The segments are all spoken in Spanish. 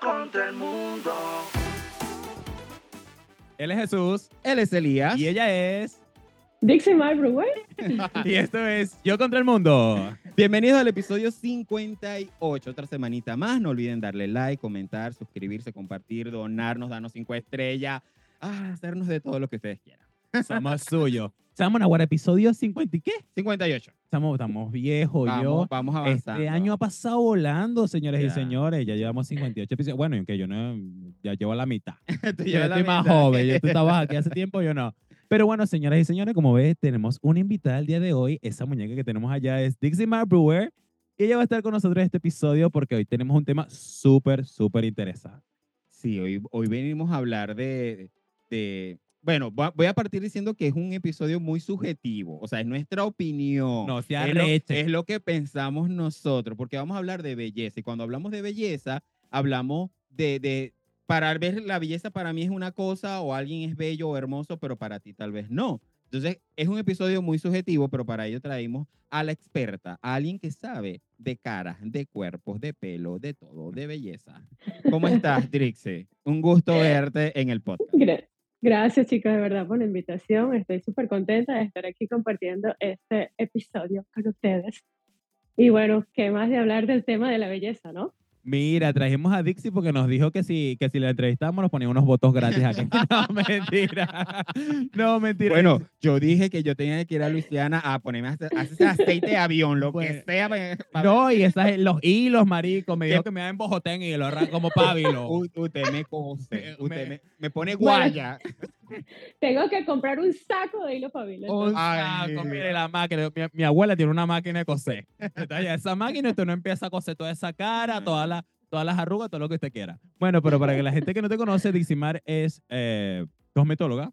contra el mundo. Él es Jesús Él es Elías. y ella es. Dixie Marlboro, güey. Y esto es Yo contra el mundo. Bienvenidos al episodio 58, otra semanita más. No olviden darle like, comentar, suscribirse, compartir, donarnos, darnos cinco estrellas, ah, hacernos de todo lo que ustedes quieran. Somos suyos. Estamos en episodio 50 y qué? 58. Estamos, estamos viejos, Vamos, yo. vamos avanzando. Este año ha pasado volando, señores y Ya. señores. Ya llevamos 58 episodios. Bueno, y aunque yo no, ya llevo la mitad. Tú Yo la estoy más mitad. joven. Yo, tú estabas aquí hace tiempo, yo no. Pero bueno, señoras y señores, como ves, tenemos una invitada el día de hoy. Esa muñeca que tenemos allá es Dixie Mar Brewer. Y ella va a estar con nosotros en este episodio porque hoy tenemos un tema súper, súper interesante. Sí, hoy, hoy venimos a hablar de, de- Bueno, voy a- partir diciendo que es un episodio muy subjetivo. O sea, es nuestra opinión. No se es lo, es lo que pensamos nosotros, porque vamos a hablar de belleza. Y cuando hablamos de belleza, hablamos de, de, para ver la belleza para mí es una cosa, o alguien es bello o hermoso, pero para ti tal vez no. Entonces, es un episodio muy subjetivo, pero para ello traímos a la experta, a alguien que sabe de caras, de cuerpos, de pelo, de todo, de belleza. ¿Cómo estás, Trixie? Un gusto verte en el podcast. Gra- Gracias, chicos, de verdad, por la invitación. Estoy súper contenta de estar aquí compartiendo este episodio con ustedes. Y bueno, qué más de hablar del tema de la belleza, ¿no? Mira, trajimos a Dixie porque nos dijo que si, que si la entrevistamos nos ponía unos votos gratis aquí. No, mentira. No, mentira. Bueno, yo dije que yo tenía que ir a Luisiana a ponerme ese aceite de avión, lo que sea. pa- pa- No, y esas, los hilos, marico. Me dijo ¿Qué? que me da en Bojotén y lo arranco como pábilo. U- usted me cose, Me- usted me- me, me pone Bueno. Tengo que comprar un saco de hilo pabilo. Un Ay. saco, mire la máquina. Mi, mi abuela tiene una máquina de coser. Entonces, ya esa máquina usted no empieza a coser toda esa cara, todas las, todas las arrugas, todo lo que usted quiera. Bueno, pero para que la gente que no te conoce, Diximar es eh, cosmetóloga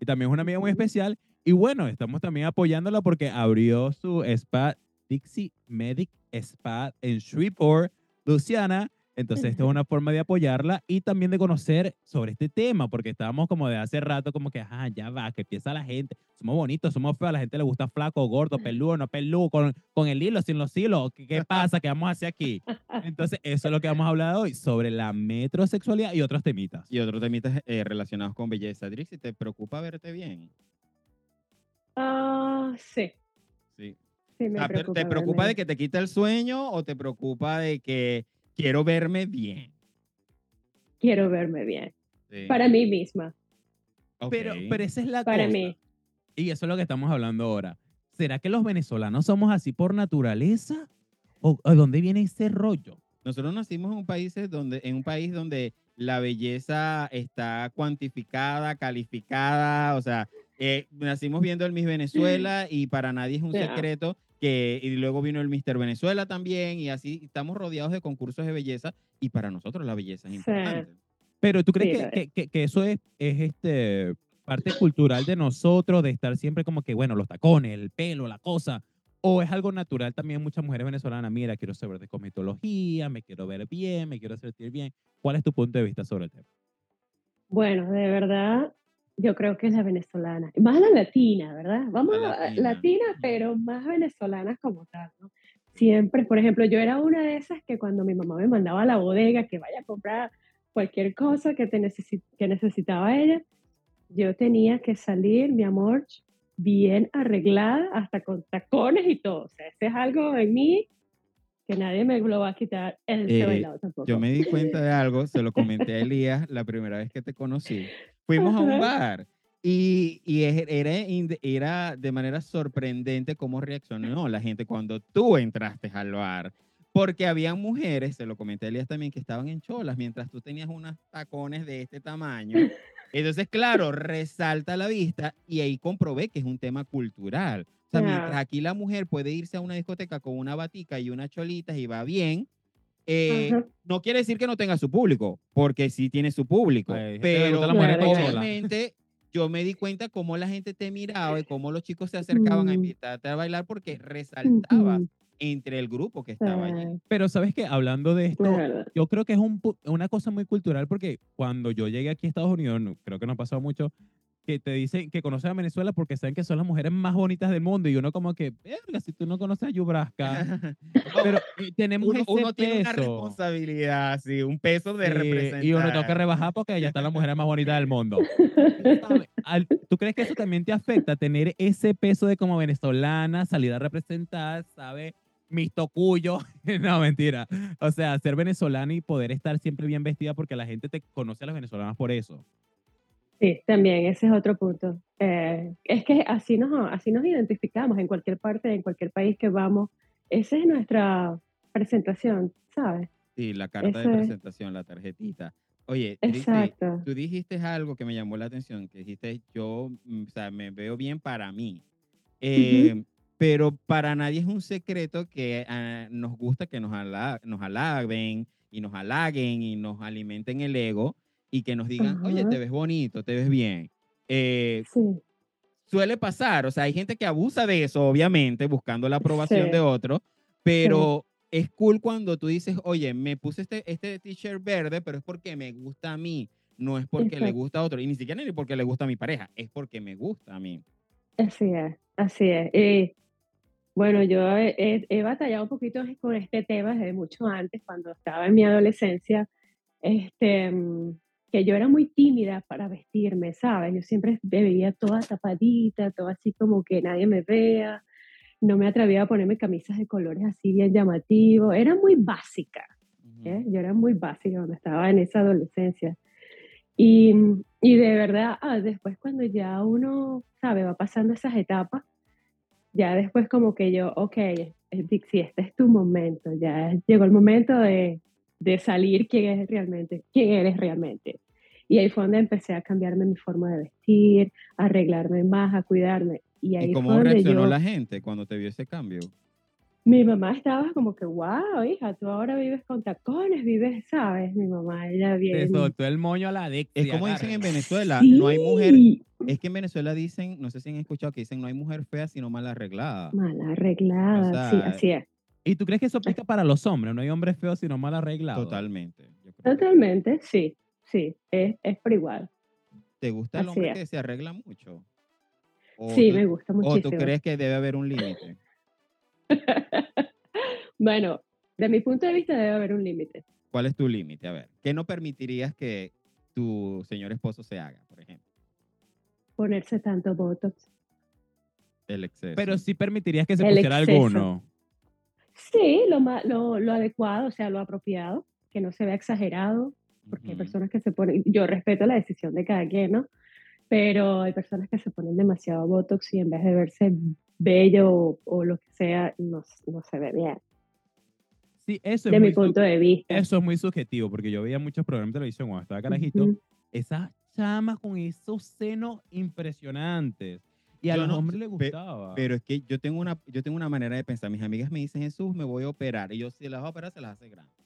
y también es una amiga muy especial. Y bueno, estamos también apoyándola porque abrió su spa Dixie Medic Spa en Shreveport, Luciana. Entonces, esta es una forma de apoyarla y también de conocer sobre este tema, porque estábamos como de hace rato, como que, ajá, ya va, que empieza la gente. Somos bonitos, somos feos, a la gente le gusta flaco, gordo, peludo, no peludo, con, con el hilo, sin los hilos. ¿Qué, qué pasa? ¿Qué vamos a hacer aquí? Entonces, eso es lo que vamos a hablar hoy, sobre la metrosexualidad y otros temitas. Y otros temitas eh, relacionados con belleza. Trixie, ¿te preocupa verte bien? Ah, sí, Sí. sí, me Ah, pero preocupa. ¿Te preocupa de que te quita el sueño o te preocupa de que quiero verme bien? Quiero verme bien. Sí. Para mí misma, Pero, pero esa es la para cosa. mí. Y eso es lo que estamos hablando ahora. ¿Será que los venezolanos somos así por naturaleza? ¿O a dónde viene ese rollo? Nosotros nacimos en un país donde, en un país donde la belleza está cuantificada, calificada, o sea, eh, nacimos viendo el Miss Venezuela y para nadie es un secreto que y luego vino el Mister Venezuela también y así estamos rodeados de concursos de belleza y para nosotros la belleza es Sí. importante. Pero ¿tú crees Sí, que- que- que eso es, es este, parte cultural de nosotros, de estar siempre como que, bueno, los tacones, el pelo, la cosa? ¿O es algo natural también muchas mujeres venezolanas? Mira, quiero saber de cosmetología, me quiero ver bien, me quiero sentir bien. ¿Cuál es tu punto de vista sobre el tema? Bueno, de verdad, yo creo que es la venezolana. Más la latina, ¿verdad? Vamos La a latina. latina, pero más venezolanas como tal, ¿no? Siempre, por ejemplo, yo era una de esas que cuando mi mamá me mandaba a la bodega que vaya a comprar cualquier cosa que, te necesi- que necesitaba ella, yo tenía que salir, mi amor, bien arreglada, hasta con tacones y todo. O sea, ese es algo en mí que nadie me lo va a quitar el Eh, tampoco. Yo me di cuenta de algo, se lo comenté a Elías la primera vez que te conocí. Fuimos a un bar y, y era, era de manera sorprendente cómo reaccionó la gente cuando tú entraste al bar. Porque había mujeres, se lo comenté a Elías también, que estaban en cholas mientras tú tenías unos tacones de este tamaño. Entonces, claro, resalta la vista y ahí comprobé que es un tema cultural. O sea, mientras aquí la mujer puede irse a una discoteca con una batica y unas cholitas y va bien, eh, no quiere decir que no tenga su público, porque sí tiene su público. Pero obviamente yo me di cuenta cómo la gente te miraba y cómo los chicos se acercaban a invitarte a bailar porque resaltabas entre el grupo que estaba allí. Pero sabes que hablando de esto, yo creo que es un una cosa muy cultural porque cuando yo llegué aquí a Estados Unidos, no- creo que no ha pasado mucho, que te dicen que conocen a Venezuela porque saben que son las mujeres más bonitas del mundo y uno como que, verga, si tú no conoces a Yubraska. Pero eh, tenemos uno, ese uno tiene una peso. responsabilidad, sí, un peso de Sí, representar. y uno tengo que rebajar porque ella está la mujer más bonita del mundo. ¿Tú crees que eso también te afecta, tener ese peso de como venezolana, salir a representar, ¿sabes? Mis tocuyos. no, mentira. O sea, ser venezolana y poder estar siempre bien vestida porque la gente te conoce a las venezolanas por eso. Sí, también, ese es otro punto. Eh, es que así nos, así nos identificamos en cualquier parte, en cualquier país que vamos. Esa es nuestra presentación, ¿sabes? Sí, la carta Eso de es. presentación, la tarjetita. Oye, Exacto. tú dijiste algo que me llamó la atención, que dijiste, yo, mm, o sea, me veo bien para mí. Eh, Pero para nadie es un secreto que ah, nos gusta que nos, ala- nos alaben y nos halaguen y nos alimenten el ego y que nos digan, oye, te ves bonito, te ves bien. Eh, Sí, suele pasar, o sea, hay gente que abusa de eso, obviamente, buscando la aprobación Sí. de otro, pero es cool cuando tú dices, oye, me puse este, este t-shirt verde, pero es porque me gusta a mí, no es porque le Exacto. gusta a otro, y ni siquiera ni porque le gusta a mi pareja, es porque me gusta a mí. así es, así es. Y, bueno, yo he, he- he batallado un poquito con este tema desde mucho antes, cuando estaba en mi adolescencia, este, mm, que yo era muy tímida para vestirme, ¿sabes? Yo siempre me veía toda tapadita, toda así como que nadie me vea, no me atrevía a ponerme camisas de colores así bien llamativos, era muy básica. ¿eh? Yo era muy básica cuando estaba en esa adolescencia. Y, y de verdad, ah, después cuando ya uno, sabe, va pasando esas etapas, ya después como que yo, ok, Dixie, este es tu momento, ya llegó el momento de, de salir quién es realmente, quién eres realmente. Y ahí fue donde empecé a cambiarme mi forma de vestir, a arreglarme más, a cuidarme. Y ahí ¿Y fue cómo donde reaccionó yo, la gente cuando te vio ese cambio? mi mamá estaba como que, wow, hija, tú ahora vives con tacones, vives, ¿sabes? Mi mamá, ella Te bien... soltó el moño a la Dixie. Es como dicen en. Venezuela, no hay mujer, Sí, es que en Venezuela dicen, no sé si han escuchado que dicen, no hay mujer fea sino mal arreglada. Mal arreglada, sí, sea, así es. ¿Y tú crees que eso aplica para los hombres? No hay hombres feos sino mal arreglados. Totalmente. yo creo que Totalmente, sí, sí, es, es por igual. ¿Te gusta el Así hombre es. que se arregla mucho? ¿O Sí, tú- me gusta ¿O tú muchísimo. crees que debe haber un límite? bueno, de mi punto de vista debe haber un límite. ¿Cuál es tu límite? A ver, ¿qué no permitirías que tu señor esposo se haga, por ejemplo? Ponerse tanto botox. El exceso. Pero sí permitirías que se El pusiera exceso. alguno. Sí, lo, lo, lo adecuado, o sea, lo apropiado, que no se vea exagerado, porque hay personas que se ponen, yo respeto la decisión de cada quien, ¿no? Pero hay personas que se ponen demasiado botox y en vez de verse bello o, o lo que sea, no, no se ve bien, Sí, eso es de muy mi punto de vista. Eso es muy subjetivo, porque yo veía muchos programas de televisión cuando estaba carajito, Ujú. esas chamas con esos senos impresionantes. Y a Yo los no hombres les pe- gustaba. Pero es que yo tengo, una, yo tengo una manera de pensar. Mis amigas me dicen, Jesús, me voy a operar. Y yo, si las voy a operar, se las hace grandes.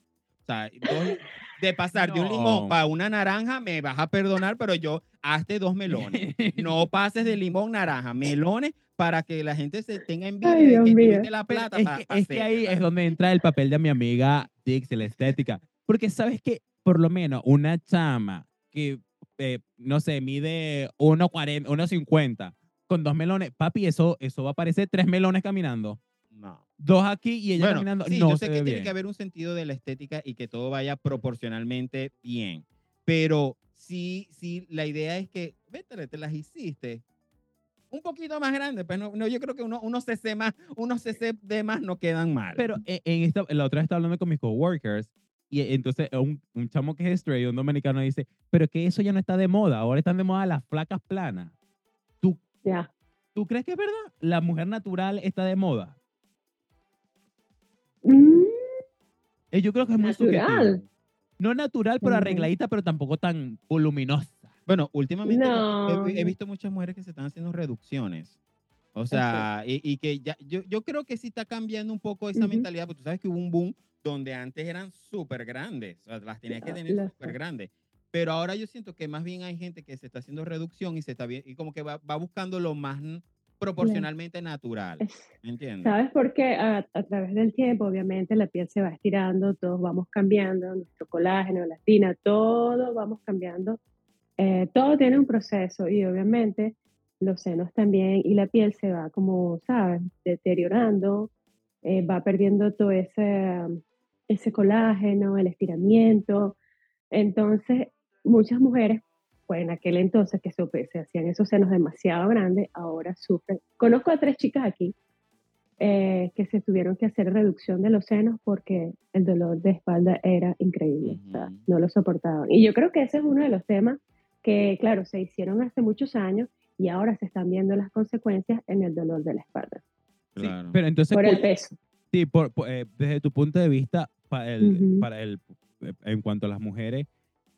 Dos- de pasar de un limón para una naranja, me vas a perdonar, pero yo, hazte dos melones. No pases de limón naranja, melones para que la gente se tenga envidia Ay, de Dios que tuviste la plata. es, que, pa es que ahí es donde entra el papel de mi amiga Dixie, la estética. Porque sabes que, por lo menos, una chama que, eh, no sé, mide 1,40, 1,50 con dos melones, papi, eso, eso va a parecer tres melones caminando. No. Dos aquí y ella Bueno, caminando. sí, no yo se sé ve que tiene bien. que haber un sentido de la estética y que todo vaya proporcionalmente bien. Pero sí, sí, la idea es que, vete, te las hiciste. Un poquito más grande, pero no, no, yo creo que uno, unos cc más, unos cc de más no quedan mal. Pero en, en esta, la otra vez estaba hablando con mis coworkers y entonces un, un chamo que es straight, un dominicano, dice, pero que eso ya no está de moda, ahora están de moda las flacas planas. ¿Tú, Ya. ¿Tú crees que es verdad? ¿La mujer natural está de moda? Mm, Eh, yo creo que es muy Natural. subjetivo. No natural, pero arregladita, pero tampoco tan voluminosa. Bueno, últimamente no- he, he visto muchas mujeres que se están haciendo reducciones. O sea, y, y que ya, yo, yo creo que sí está cambiando un poco esa Ujú. mentalidad, porque tú sabes que hubo un boom donde antes eran súper grandes, o sea, las tenías que tener súper grandes. Pero ahora yo siento que más bien hay gente que se está haciendo reducción y se está bien, y como que va, va buscando lo más proporcionalmente natural. es- ¿Entiendes? ¿Sabes por qué? A, a través del tiempo, obviamente, la piel se va estirando, todos vamos cambiando, nuestro colágeno, la elastina, todo vamos cambiando eh, todo tiene un proceso y obviamente los senos también y la piel se va como, ¿sabes? Deteriorando, eh, va perdiendo todo ese, ese colágeno, el estiramiento. Entonces, muchas mujeres, pues en aquel entonces que se, se hacían esos senos demasiado grandes, ahora sufren. Conozco a tres chicas aquí eh, que se tuvieron que hacer reducción de los senos porque el dolor de espalda era increíble, o sea, Ujú. no lo soportaban. Y yo creo que ese es uno de los temas que, claro, se hicieron hace muchos años y ahora se están viendo las consecuencias en el dolor de la espalda, Sí, Claro. pero entonces, por el ¿cuál- peso. sí, por- por, eh, desde tu punto de vista, para el, para el, eh, en cuanto a las mujeres,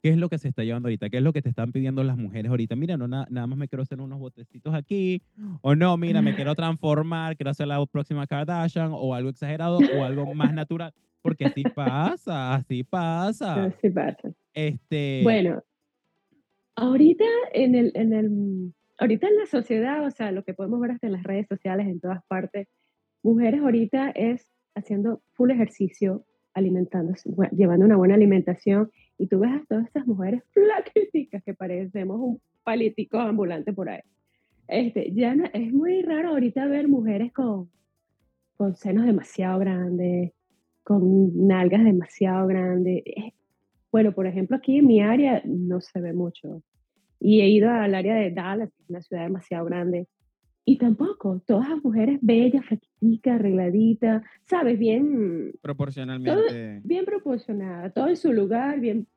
¿qué es lo que se está llevando ahorita? ¿Qué es lo que te están pidiendo las mujeres ahorita? Mira, no, na- nada más me quiero hacer unos botecitos aquí, o no, mira, me quiero transformar, quiero hacer la próxima Kardashian, o algo exagerado, o algo más natural, porque así pasa, así pasa. Así pasa. Este, Bueno, ahorita en el, en el, ahorita en la sociedad, o sea, lo que podemos ver hasta en las redes sociales, en todas partes, mujeres ahorita es haciendo full ejercicio, alimentándose, llevando una buena alimentación, y tú ves a todas estas mujeres flaquiticas que parecemos un palitico ambulante por ahí. Este, ya es muy raro ahorita ver mujeres con, con senos demasiado grandes, con nalgas demasiado grandes. Es- bueno, por ejemplo, aquí en mi área no se ve mucho. Y he ido al área de Dallas, que es una ciudad demasiado grande, y tampoco, todas las mujeres bellas, flaquiticas, arregladitas, ¿sabes? Bien, Proporcionalmente. bien proporcionada, todo en su lugar, bien,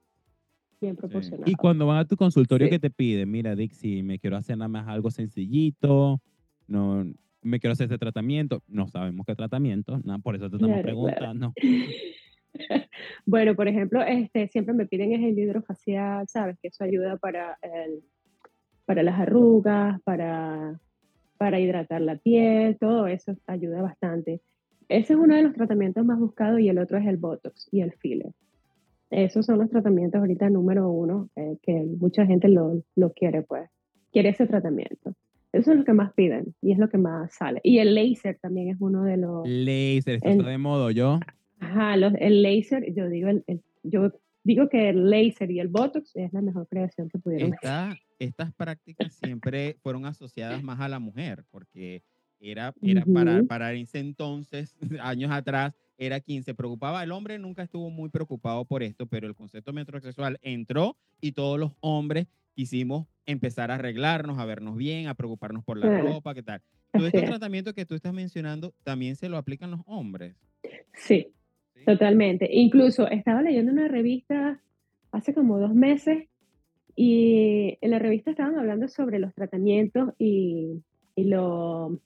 bien proporcionado. Y cuando van a tu consultorio, Sí. ¿qué te piden? Mira, Dixie, me quiero hacer nada más algo sencillito, no, me quiero hacer este tratamiento. No sabemos qué tratamiento, nada, por eso te estamos Claro, claro. preguntando. Bueno, por ejemplo, este, siempre me piden es el hidrofacial, ¿sabes? Que eso ayuda para, el- para las arrugas, para, para hidratar la piel, todo eso ayuda bastante. Ese es uno de los tratamientos más buscados y el otro es el Botox y el filler. Esos son los tratamientos ahorita número uno, eh, que mucha gente lo, lo quiere, pues, quiere ese tratamiento. Eso es lo que más piden y es lo que más sale. Y el láser también es uno de los... Laser, esto está de modo, yo. Ajá, los- el láser, yo digo, el, el- yo digo que el láser y el botox es la mejor creación que pudieron hacer. Esta- estas prácticas siempre fueron asociadas más a la mujer, porque era, era para, para ese entonces, años atrás, era quien se preocupaba. El hombre nunca estuvo muy preocupado por esto, pero el concepto metrosexual entró y todos los hombres quisimos empezar a arreglarnos, a vernos bien, a preocuparnos por la Claro. ropa, ¿qué tal? Todo este es. tratamiento que tú estás mencionando también se lo aplican los hombres. Sí, ¿sí? totalmente. Incluso estaba leyendo una revista hace como dos meses y en la revista estaban hablando sobre los tratamientos y, y, lo,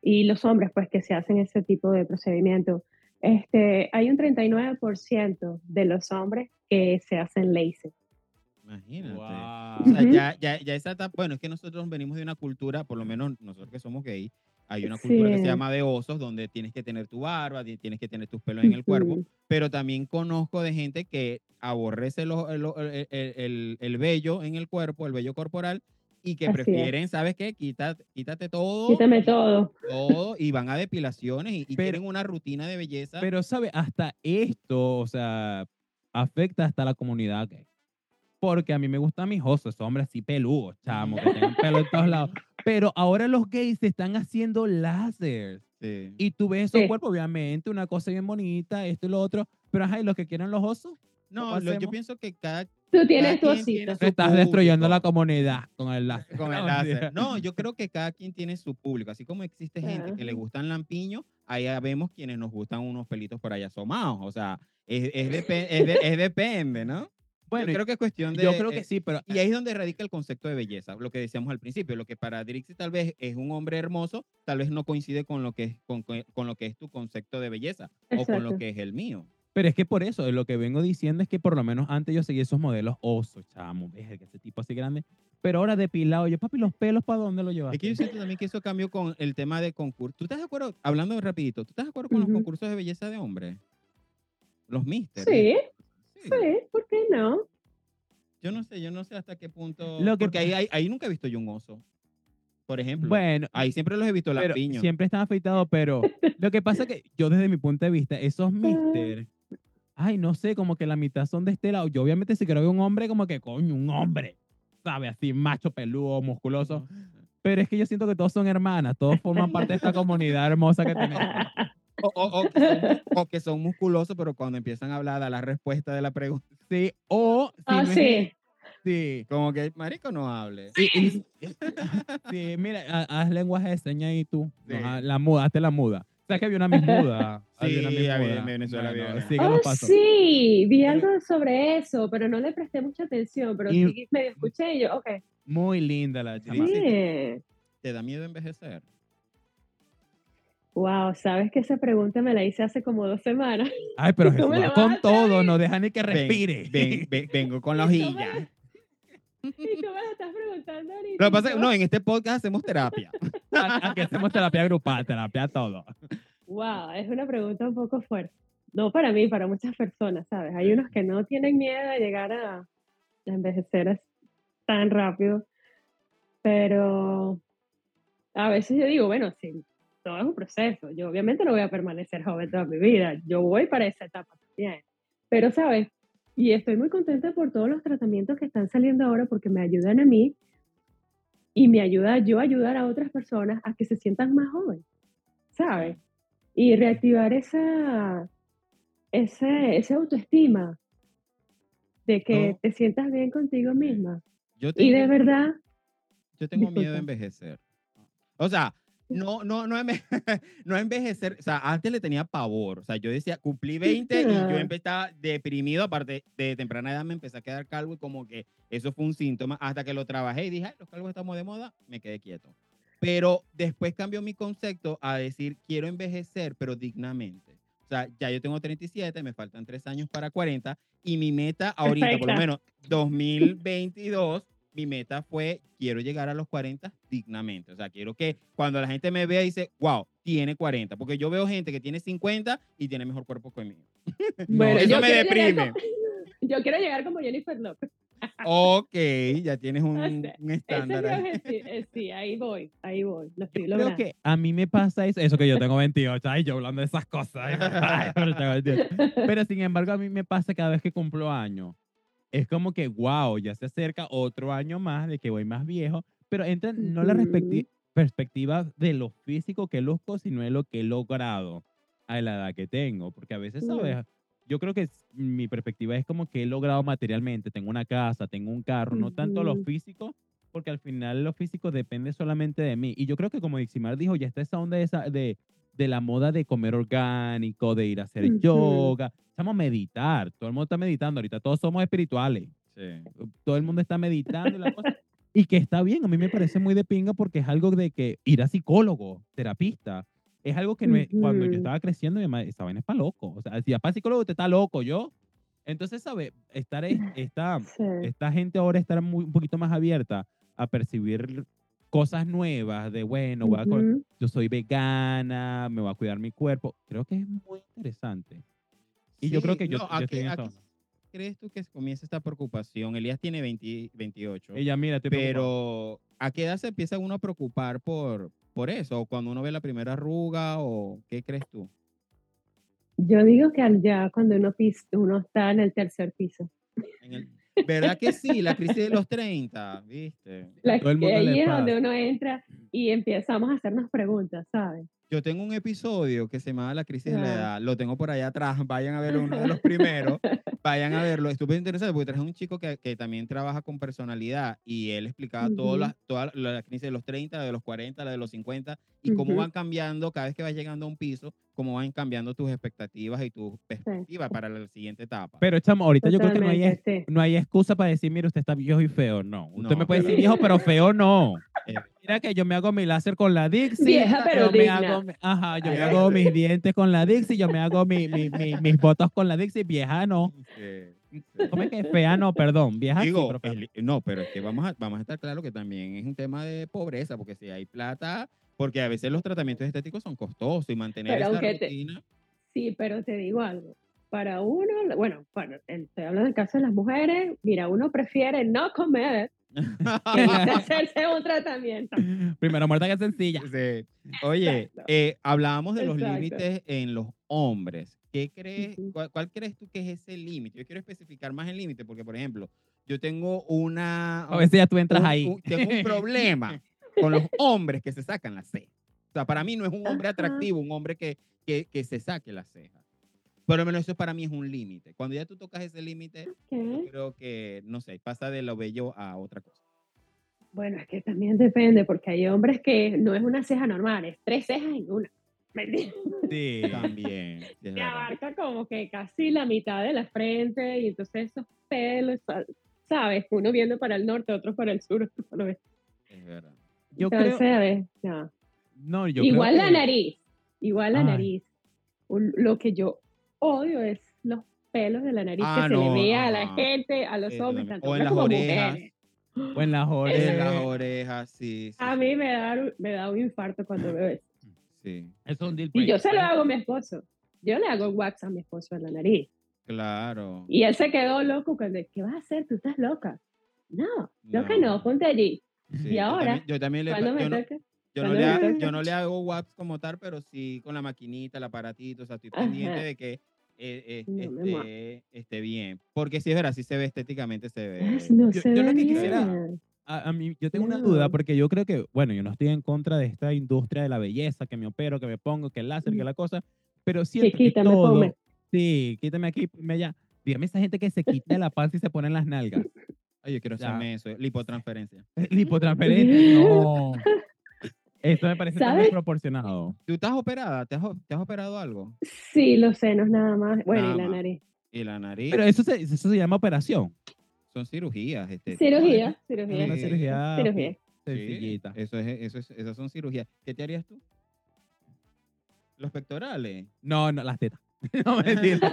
y los hombres pues que se hacen ese tipo de procedimiento. Este, hay un 39% de los hombres que se hacen láser. Imagínate. Wow. O sea, Ujú. ya, ya, ya esa etapa, bueno, es que nosotros venimos de una cultura, por lo menos nosotros que somos gay, hay una cultura que se Sí. llama de osos, donde tienes que tener tu barba, ti- tienes que tener tus pelos en el cuerpo, Ujú. pero también conozco de gente que aborrece lo- lo- el, el- el- el vello en el cuerpo, el vello corporal, y que Así es. prefieren, ¿sabes qué? Quita- quítate todo. Quítame todo. todo, y van a depilaciones y, y Pero- tienen una rutina de belleza. Pero, ¿sabe? Hasta esto, o sea, afecta hasta la comunidad gay. Porque a mí me gustan mis osos, esos hombres así peludos, chamo, que tengan pelo en todos lados. Pero ahora los gays se están haciendo láser. Sí. Y tú ves esos Sí. cuerpos, obviamente, una cosa bien bonita, esto y lo otro. Pero, ajá, ¿y los que quieren los osos? no, ¿cómo lo- yo pienso que cada Tú tienes tu quien tiene osito. su Estás destruyendo la comunidad con el láser. con el láser. No, yo creo que cada quien tiene su público. Así como existe gente que le gustan lampiños, ahí vemos quienes nos gustan unos pelitos por ahí asomados. O sea, es, es, depe- es de- es depende, ¿no? Bueno, yo creo que es cuestión de... yo creo que eh, sí, pero Y ahí es donde radica el concepto de belleza, lo que decíamos al principio, lo que para Drixie tal vez es un hombre hermoso, tal vez no coincide con lo que es, con, con- con lo que es tu concepto de belleza o con lo que es el mío. Pero es que por eso, lo que vengo diciendo es que por lo menos antes yo seguía esos modelos osos, chamo, ves que ese tipo así grande. Pero ahora depilado, yo, papi, los pelos, ¿para dónde los llevas? Es que yo siento también que eso cambió con el tema de concurso. ¿Tú estás de acuerdo, hablando rapidito, ¿tú estás de acuerdo con los concursos de belleza de hombres? Los mister. Sí, Sí. ¿por qué no? Yo no sé, yo no sé hasta qué punto. Lo que porque ahí, ahí, ahí nunca he visto yo un oso. Por ejemplo. Bueno, Ahí siempre los he visto pero lampiños. siempre están afeitados, pero lo que pasa es que yo desde mi punto de vista, esos mister, ay, no sé, como que la mitad son de este lado. Yo obviamente si quiero ver un hombre, como que, coño, un hombre. sabe, así macho peludo, musculoso. Pero es que yo siento que todos son hermanas, todos forman parte de esta comunidad hermosa que tenemos. O, o- o que son, o que son musculosos, pero cuando empiezan a hablar, da la respuesta de la pregunta. Sí, o si Ah, no es- sí. sí. Como que, marico, no hable. Y- y- sí, mira, ha- haz lenguaje de señas ahí tú. No, Sí. ah, la muda, hazte la muda. ¿Sabes que había una Miss Muda? Había una Sí, había en Venezuela, había sigue Oh, sí, vi algo sobre eso, pero no le presté mucha atención, pero Y- sí medio escuché y yo, ok. Muy linda la Sí. chama. Sí. ¿Te da miedo envejecer? Wow, sabes que esa pregunta me la hice hace como dos semanas. Ay, pero No Jesús va con todo, no deja ni que respire. ven- ven- vengo con la hojilla. Y tú me la estás preguntando ahorita. Lo que pasa es que no, en este podcast hacemos terapia. Aquí hacemos terapia grupal, terapia todo. Wow, es una pregunta un poco fuerte. No para mí, para muchas personas, ¿sabes? Hay unos que no tienen miedo de llegar a, envejecer tan rápido, pero a veces yo digo, bueno, sí, todo es un proceso. Yo obviamente no voy a permanecer joven toda mi vida. Yo voy para esa etapa también. Pero, ¿sabes? Y estoy muy contenta por todos los tratamientos que están saliendo ahora porque me ayudan a mí y me ayuda yo a ayudar a otras personas a que se sientan más jóvenes, ¿sabes? Y reactivar esa, ese, esa autoestima de que No. te sientas bien contigo misma. Yo Y de tengo- verdad, Yo tengo miedo de envejecer. O sea, no, no, no, enve- no envejecer. O sea, antes le tenía pavor. O sea, yo decía, cumplí 20 y yo empezaba deprimido. Aparte, de temprana edad me empecé a quedar calvo y como que eso fue un síntoma. Hasta que lo trabajé y dije, "Ay, los calvos estamos de moda, me quedé quieto. Pero después cambió mi concepto a decir, quiero envejecer, pero dignamente. O sea, ya yo tengo 37, me faltan 3 años para 40 y mi meta ahorita, por lo Perfecta. menos 2022, mi meta fue, quiero llegar a los 40 dignamente. O sea, quiero que cuando la gente me vea dice, wow, tiene 40. Porque yo veo gente que tiene 50 y tiene mejor cuerpo que mí. bueno, eso me deprime. como- yo quiero llegar como Jennifer Lopez. Ok, ya tienes un, sea, un es estándar. mi ahí. Eh, Sí, ahí voy, ahí voy. Lo estoy Creo que a mí me pasa eso, eso que yo tengo 28, ay, yo hablando de esas cosas. ay, pero tengo 28. Pero sin embargo, a mí me pasa cada vez que cumplo año. Es como que, wow, ya se acerca otro año más de que voy más viejo, pero entra no la perspectiva de lo físico que luzco, sino de lo que he logrado a la edad que tengo. Porque a veces. ¿sabes? Yo creo que mi perspectiva es como que he logrado materialmente. Tengo una casa, tengo un carro, no tanto lo físico, porque al final lo físico depende solamente de mí. Y yo creo que como Diximar dijo, ya está esa onda de, esa, de, de la moda de comer orgánico, de ir a hacer Ujú. yoga. Estamos a meditar, todo el mundo está meditando ahorita, todos somos espirituales, Sí. todo el mundo está meditando y la cosa. Y que está bien, a mí me parece muy de pinga porque es algo de que ir a psicólogo, terapista, es algo que es- cuando yo estaba creciendo, mi mamá, esa vaina es para loco. O sea, si para psicólogo te está loco, yo. Entonces, ¿sabes? Estar, es- esta, Sí. esta gente ahora está muy, un poquito más abierta a percibir cosas nuevas de, bueno, voy a yo soy vegana, me voy a cuidar mi cuerpo. Creo que es muy interesante. Y yo creo que yo, no, yo ¿a estoy qué- en a esa qué onda. crees tú que comienza esta preocupación? Elías tiene 20 28. Ella, mira, preocupado. Pero, ¿a qué edad se empieza uno a preocupar por, por eso? ¿O cuando uno ve la primera arruga? ¿O qué crees tú? Yo digo que al- ya cuando uno, pis- uno está en el tercer piso. En el- ¿Verdad que sí? La crisis de los 30, ¿viste? La- todo el que mundo ahí le es donde pasa. uno entra y empezamos a hacernos preguntas, ¿sabes? Yo tengo un episodio que se llama La crisis de la edad. Lo tengo por allá atrás. Vayan a ver uno de los primeros. Vayan a verlo. Estuvo interesante porque traje un chico que, que también trabaja con personalidad y él explicaba todas Ujú. las toda la, la crisis de los 30, la de los 40, la de los 50 y cómo van cambiando cada vez que vas llegando a un piso, cómo van cambiando tus expectativas y tus perspectivas para la siguiente etapa. Pero, chamo, ahorita yo creo que no hay, sí. no hay excusa para decir, mira, usted está viejo y feo. No. Usted No. me puede decir viejo, pero feo no. Eh, Mira que yo me hago mi láser con la Dixie. Vieja, pero yo me. Hago, ajá, yo me hago mis dientes con la Dixie, yo me hago mi, mi- mi- mis botas con la Dixie. Vieja no. eh, ¿Cómo es que fea no? Perdón. Vieja sí, Digo, pero fea el- no, pero es que vamos a, vamos a estar claro que también es un tema de pobreza, porque si hay plata, porque a veces los tratamientos estéticos son costosos y mantener Pero esa te- rutina. Sí, pero te digo algo. Para uno, bueno, para, estoy hablando del caso de las mujeres, mira, uno prefiere no comer hacerse un tratamiento. Primero muerta que sencilla. Sí. Oye, eh, hablábamos de los Exacto. límites en los hombres. ¿Qué crees, cuál, cuál crees tú que es ese límite? Yo quiero especificar más el límite porque, por ejemplo, yo tengo una... A veces ya tú entras un- ahí. un- tengo un problema con los hombres que se sacan las cejas. O sea, para mí no es un hombre atractivo, un hombre que, que, que se saque las cejas. Por lo menos eso para mí es un límite. Cuando ya tú tocas ese límite, yo Ok. creo que, no sé, pasa de lo bello a otra cosa. Bueno, es que también depende, porque hay hombres que no es una ceja normal, es tres cejas en una. Sí. También. Te abarca como que casi la mitad de la frente y entonces esos pelos, sa- ¿sabes? Uno viendo para el norte, otro para el sur. otro para el oeste. Es verdad. Yo Entonces, creo. ver, no. No, yo igual creo la que- nariz, igual la Ay. nariz. Lo que yo odio es los pelos de la nariz Ah, que se no, le vea a la ajá. gente, a los hombres, tanto O en hombres las como orejas. mujeres. O en las En orejas. las orejas, sí. sí, A mí me da, me da un infarto cuando veo eso. Sí, Eso es un deal Y yo se lo hago a mi esposo. Yo le hago wax a mi esposo en la nariz. claro. Y él se quedó loco cuando, ¿qué vas a hacer? ¿Tú estás loca? No, lo que No. no, ponte allí. Sí, y yo ahora, también- Yo también le, Cuando me yo no, toque. yo no le, me ha- toque. yo no le hago wax como tal, pero sí con la maquinita, el aparatito, o sea, estoy Ajá. pendiente de que eh, eh, No, esté, esté bien. Porque si es verdad, si se ve estéticamente, se ve. No Yo- se yo lo ve que bien. quisiera- A, a mí, yo tengo una duda No. porque yo creo que, bueno, yo no estoy en contra de esta industria de la belleza, que me opero, que me pongo, que el láser, que la cosa, pero siento que quítame, todo, ponme. sí, quítame aquí, ponme allá. Dígame esa gente que se quita la panza y se pone en las nalgas. Ay, yo quiero hacerme eso, lipotransferencia. Lipotransferente, no. Esto me parece tan ¿Sabes? desproporcionado. ¿Tú estás operada? ¿Te has, te has operado algo? Sí, los senos nada más. Bueno, Nada y la más. nariz. Y la nariz. Pero eso se, eso se llama operación. son cirugías. estéticas. Cirugía, cirugía. Una Sí. cirugía Cirugía. Sí, sencillita. eso es, eso es, esas son cirugías. ¿Qué te harías tú? Los pectorales. No, no, las tetas. No, mentira.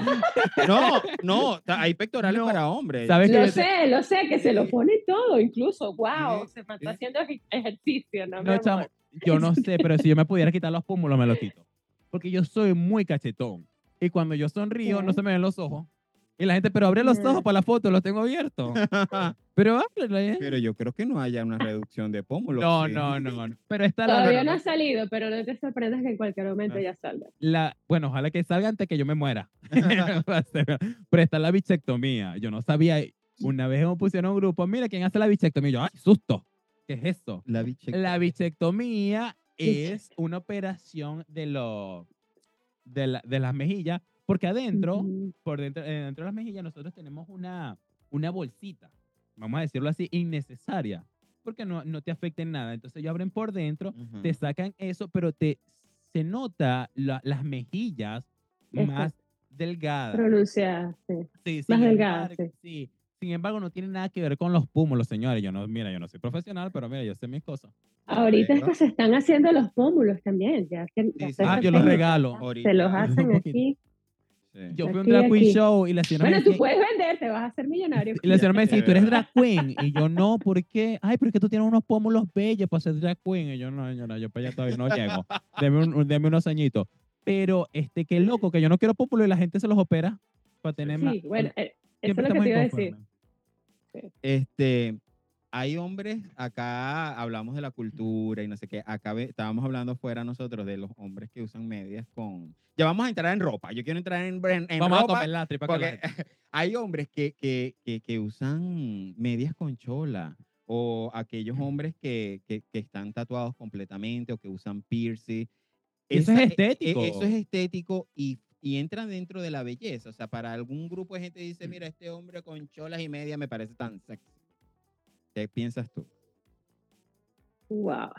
No, no, hay pectorales No. para hombres. ¿Sabes Lo que sé, lo sé, que se lo pone todo, incluso. Wow, Sí, se me sí. está haciendo ej- ejercicio, ¿no? No, chamo, yo no sé, pero si yo me pudiera quitar los pómulos, me los quito. Porque yo soy muy cachetón. Y cuando yo sonrío, no se me ven los ojos. Y la gente, pero abre los Ya. ojos para la foto, los tengo abiertos. Pero ábrele. Pero yo creo que no haya una reducción de pómulos. No, sí. no, no, no. Pero está la, Todavía la- no ha salido, pero no te sorprendas que en cualquier momento Ah. ya salga. la- bueno, ojalá que salga antes que yo me muera. Pero está la bichectomía. Yo no sabía. Una vez me pusieron un grupo, mira, ¿quién hace la bichectomía? Y yo, ¡ay, susto! ¿Qué es eso? La biche. La bichectomía Biche- es una operación de, lo, de, la- de las mejillas, porque adentro, Ujú. por dentro, eh, dentro de las mejillas, nosotros tenemos una, una bolsita, vamos a decirlo así, innecesaria, porque no, no te afecta en nada. Entonces ellos abren por dentro, Ujú. te sacan eso, pero te se nota la- las mejillas Exacto. más delgadas. Pronunciada, sí. Sí, Más delgadas, embargo- sí. Sin embargo, no tiene nada que ver con los pómulos, señores. Yo no, mira, yo no soy profesional, pero mira, yo sé mis cosas. Ahorita es que se están haciendo los pómulos también. Ya, que, ya Sí, se sí. Ah, yo los regalo. Ahorita. Se los hacen aquí. Sí. Yo fui a un drag queen aquí. show y la señora Bueno, me tú decía, puedes vender, te vas a hacer millonario. y la señora me decía, tú eres drag queen. Y yo, no, ¿por qué? Ay, pero es que tú tienes unos pómulos bellos para ser drag queen. Y yo, no, señora, yo para allá todavía no llego. Deme, un- deme unos añitos. Pero, este, qué loco, que yo no quiero pómulos y la gente se los opera para tener más. Sí, bueno, eh, eso es lo que estamos te iba a decir. inconformes. Este, hay hombres, acá hablamos de la cultura y no sé qué, acá ve- estábamos hablando fuera nosotros de los hombres que usan medias con... Ya vamos a entrar en ropa, yo quiero entrar en, en, en Vamos a ropa comer la tripa la porque gente. hay hombres que, que, que, que usan medias con chola o aquellos hombres que, están tatuados completamente o que usan piercing. Eso es Esa- e- e- estético. Eso es estético y, y entra dentro de la belleza. O sea, para algún grupo de gente dice, Mm. mira, este hombre con cholas y media me parece tan sexy. ¿Qué piensas tú? Wow.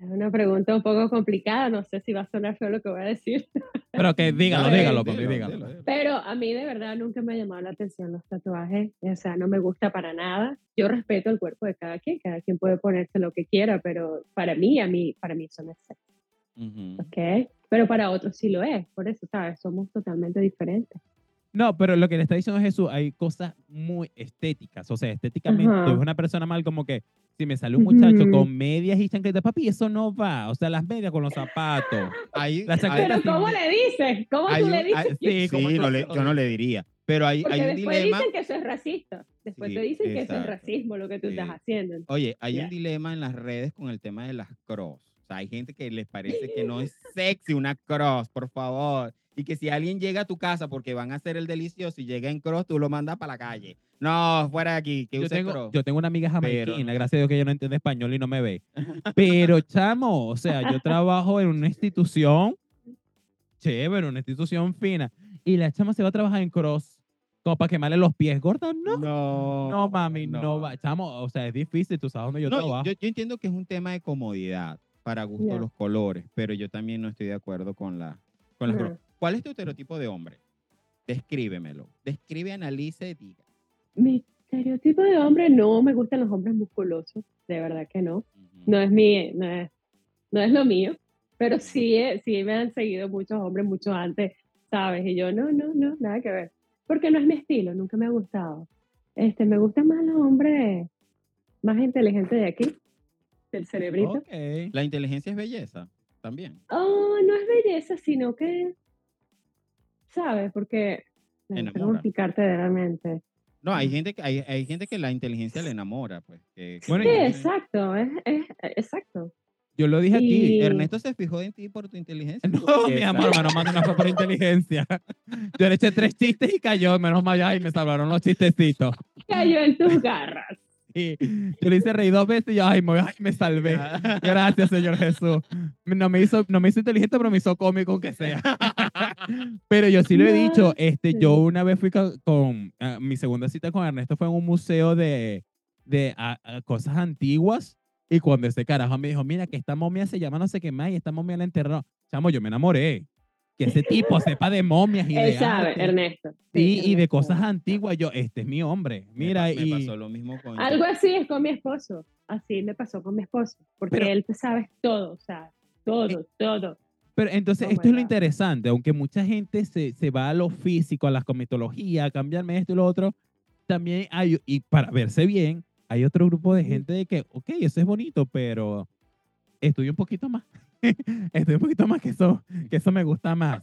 Es una pregunta un poco complicada. No sé si va a sonar feo lo que voy a decir. Pero que dígalo, dígalo, papi, dígalo. Pero a mí de verdad nunca me ha llamado la atención los tatuajes. O sea, no me gusta para nada. Yo respeto el cuerpo de cada quien. Cada quien puede ponerse lo que quiera, pero para mí, a mí, para mí no es sexy. Ujú. ¿ok? Pero para otros sí lo es. Por eso, ¿sabes? Somos totalmente diferentes. No, pero lo que le está diciendo Jesús, hay cosas muy estéticas. O sea, estéticamente, Ajá. tú ves una persona mal como que si me sale un muchacho con medias y chancletas, papi, eso no va. O sea, las medias con los zapatos. Chaqueta Pero ¿cómo le dices? ¿Cómo hay tú un- le hay- dices? Sí, sí, no le- yo no le diría. Pero hay, Porque hay un después dilema. dicen que eso es racista. Después Sí, te dicen que eso es exacto. racismo lo que tú estás Sí. haciendo. Oye, hay Ya. un dilema en las redes con el tema de las cross. O sea, hay gente que les parece que no es sexy una cross, por favor. Y que si alguien llega a tu casa porque van a hacer el delicioso y llega en cross, tú lo mandas para la calle. No, fuera de aquí. Que Yo use tengo, cross. yo tengo una amiga Pero jamaiquina, no. gracias a Dios que ella no entiende español y no me ve. Pero, chamo, o sea, yo trabajo en una institución chévere, una institución fina, y la chama se va a trabajar en cross, como para quemarle los pies, gorda, no. No, No, mami, no. va. Chamo, o sea, es difícil, tú sabes dónde yo No, trabajo. yo, yo entiendo que es un tema de comodidad para gusto Ya. los colores, pero yo también no estoy de acuerdo con, la, con las No. ¿Cuál es tu estereotipo de hombre? Descríbemelo. Describe, analice, diga. Mi estereotipo de hombre no me gustan los hombres musculosos, de verdad que no. No es mi, no es, no es lo mío, pero sí, eh, sí me han seguido muchos hombres mucho antes, ¿sabes? Y yo, no, no, no, nada que ver. Porque no es mi estilo, nunca me ha gustado. Este, me gustan más los hombres más inteligentes de aquí, del cerebrito. Ok. La inteligencia es belleza, también. Oh, no es belleza, sino que, ¿sabes? Porque, no cómo Enamora. explicarte realmente. No, hay gente que, hay, hay gente que la inteligencia le enamora, pues. que- que Bueno, Sí, exacto, es, es- exacto. Yo lo dije aquí. Y- Ernesto se fijó en ti por tu inteligencia. No, mi amor, menos mal que no fue por inteligencia. Yo le eché tres chistes y cayó, menos mal ya, y me salvaron los chistecitos. Cayó en tus garras. Y yo le hice reír dos veces y yo, ay, me, ay, me salvé. Gracias, Señor Jesús. No me hizo, no me hizo inteligente, pero me hizo cómico, aunque sea. pero yo sí lo he dicho. Este, yo una vez fui co- con, ah, mi segunda cita con Ernesto fue en un museo de, de ah, cosas antiguas. Y cuando ese carajo me dijo, mira, que esta momia se llama no sé qué más y esta momia la enterró. Chamo, yo me enamoré. Que ese tipo sepa de momias y de Él sabe, arte. Ernesto. Sí, y de Ernesto. cosas antiguas. Yo, este es mi hombre. Me Mira, me, y... pasó lo mismo con Algo así es con mi esposo. Así me pasó con mi esposo. Porque Pero- él te sabe todo, o sea, todo, Eh, todo. Pero entonces, Oh esto es lo interesante, aunque mucha gente se, se va a lo físico, a la comitología, a cambiarme esto y lo otro, también hay, y para verse bien, hay otro grupo de gente de que, ok, eso es bonito, pero estudia un poquito más. estudia un poquito más que eso, que eso me gusta más.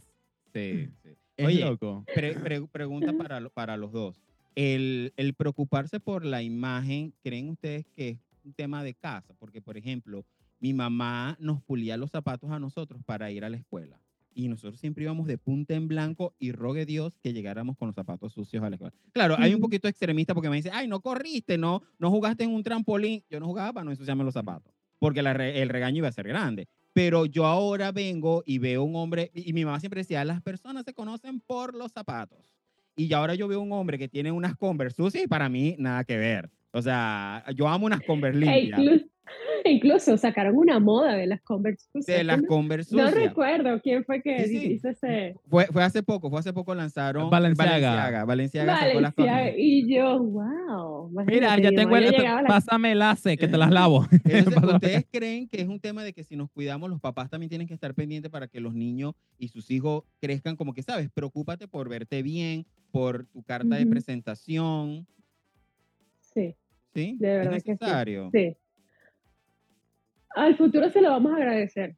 Sí, sí. Es Oye, loco. pre- pre- pregunta para, para los dos. El, el preocuparse por la imagen, ¿creen ustedes que es un tema de casa? Porque, por ejemplo, mi mamá nos pulía los zapatos a nosotros para ir a la escuela. Y nosotros siempre íbamos de punta en blanco y rogue Dios que llegáramos con los zapatos sucios a la escuela. Claro, hay un poquito extremista porque me dice, ay, no corriste, no, no jugaste en un trampolín. Yo no jugaba para no ensuciarme los zapatos, porque la el regaño iba a ser grande. Pero yo ahora vengo y veo un hombre, y mi mamá siempre decía, las personas se conocen por los zapatos. Y ahora yo veo un hombre que tiene unas Converse sucias y para mí nada que ver. O sea, yo amo unas Converse E limpias. incluso, incluso sacaron una moda de las Converse. De las ¿no? Converse No sucias. recuerdo quién fue que Sí, sí. hizo ese. Fue, fue hace poco, fue hace poco lanzaron Balenciaga. Valenciaga, Valenciaga sacó las Valenciaga, Converse. y yo, wow. Mira, ya tengo el, la- pásame el ace, que te las lavo. Entonces, ¿ustedes creen que es un tema de que si nos cuidamos, los papás también tienen que estar pendientes para que los niños y sus hijos crezcan como que, sabes, preocúpate por verte bien, por tu carta de presentación, Sí, ¿sí? de verdad es que sí. necesario. sí. Al futuro se lo vamos a agradecer.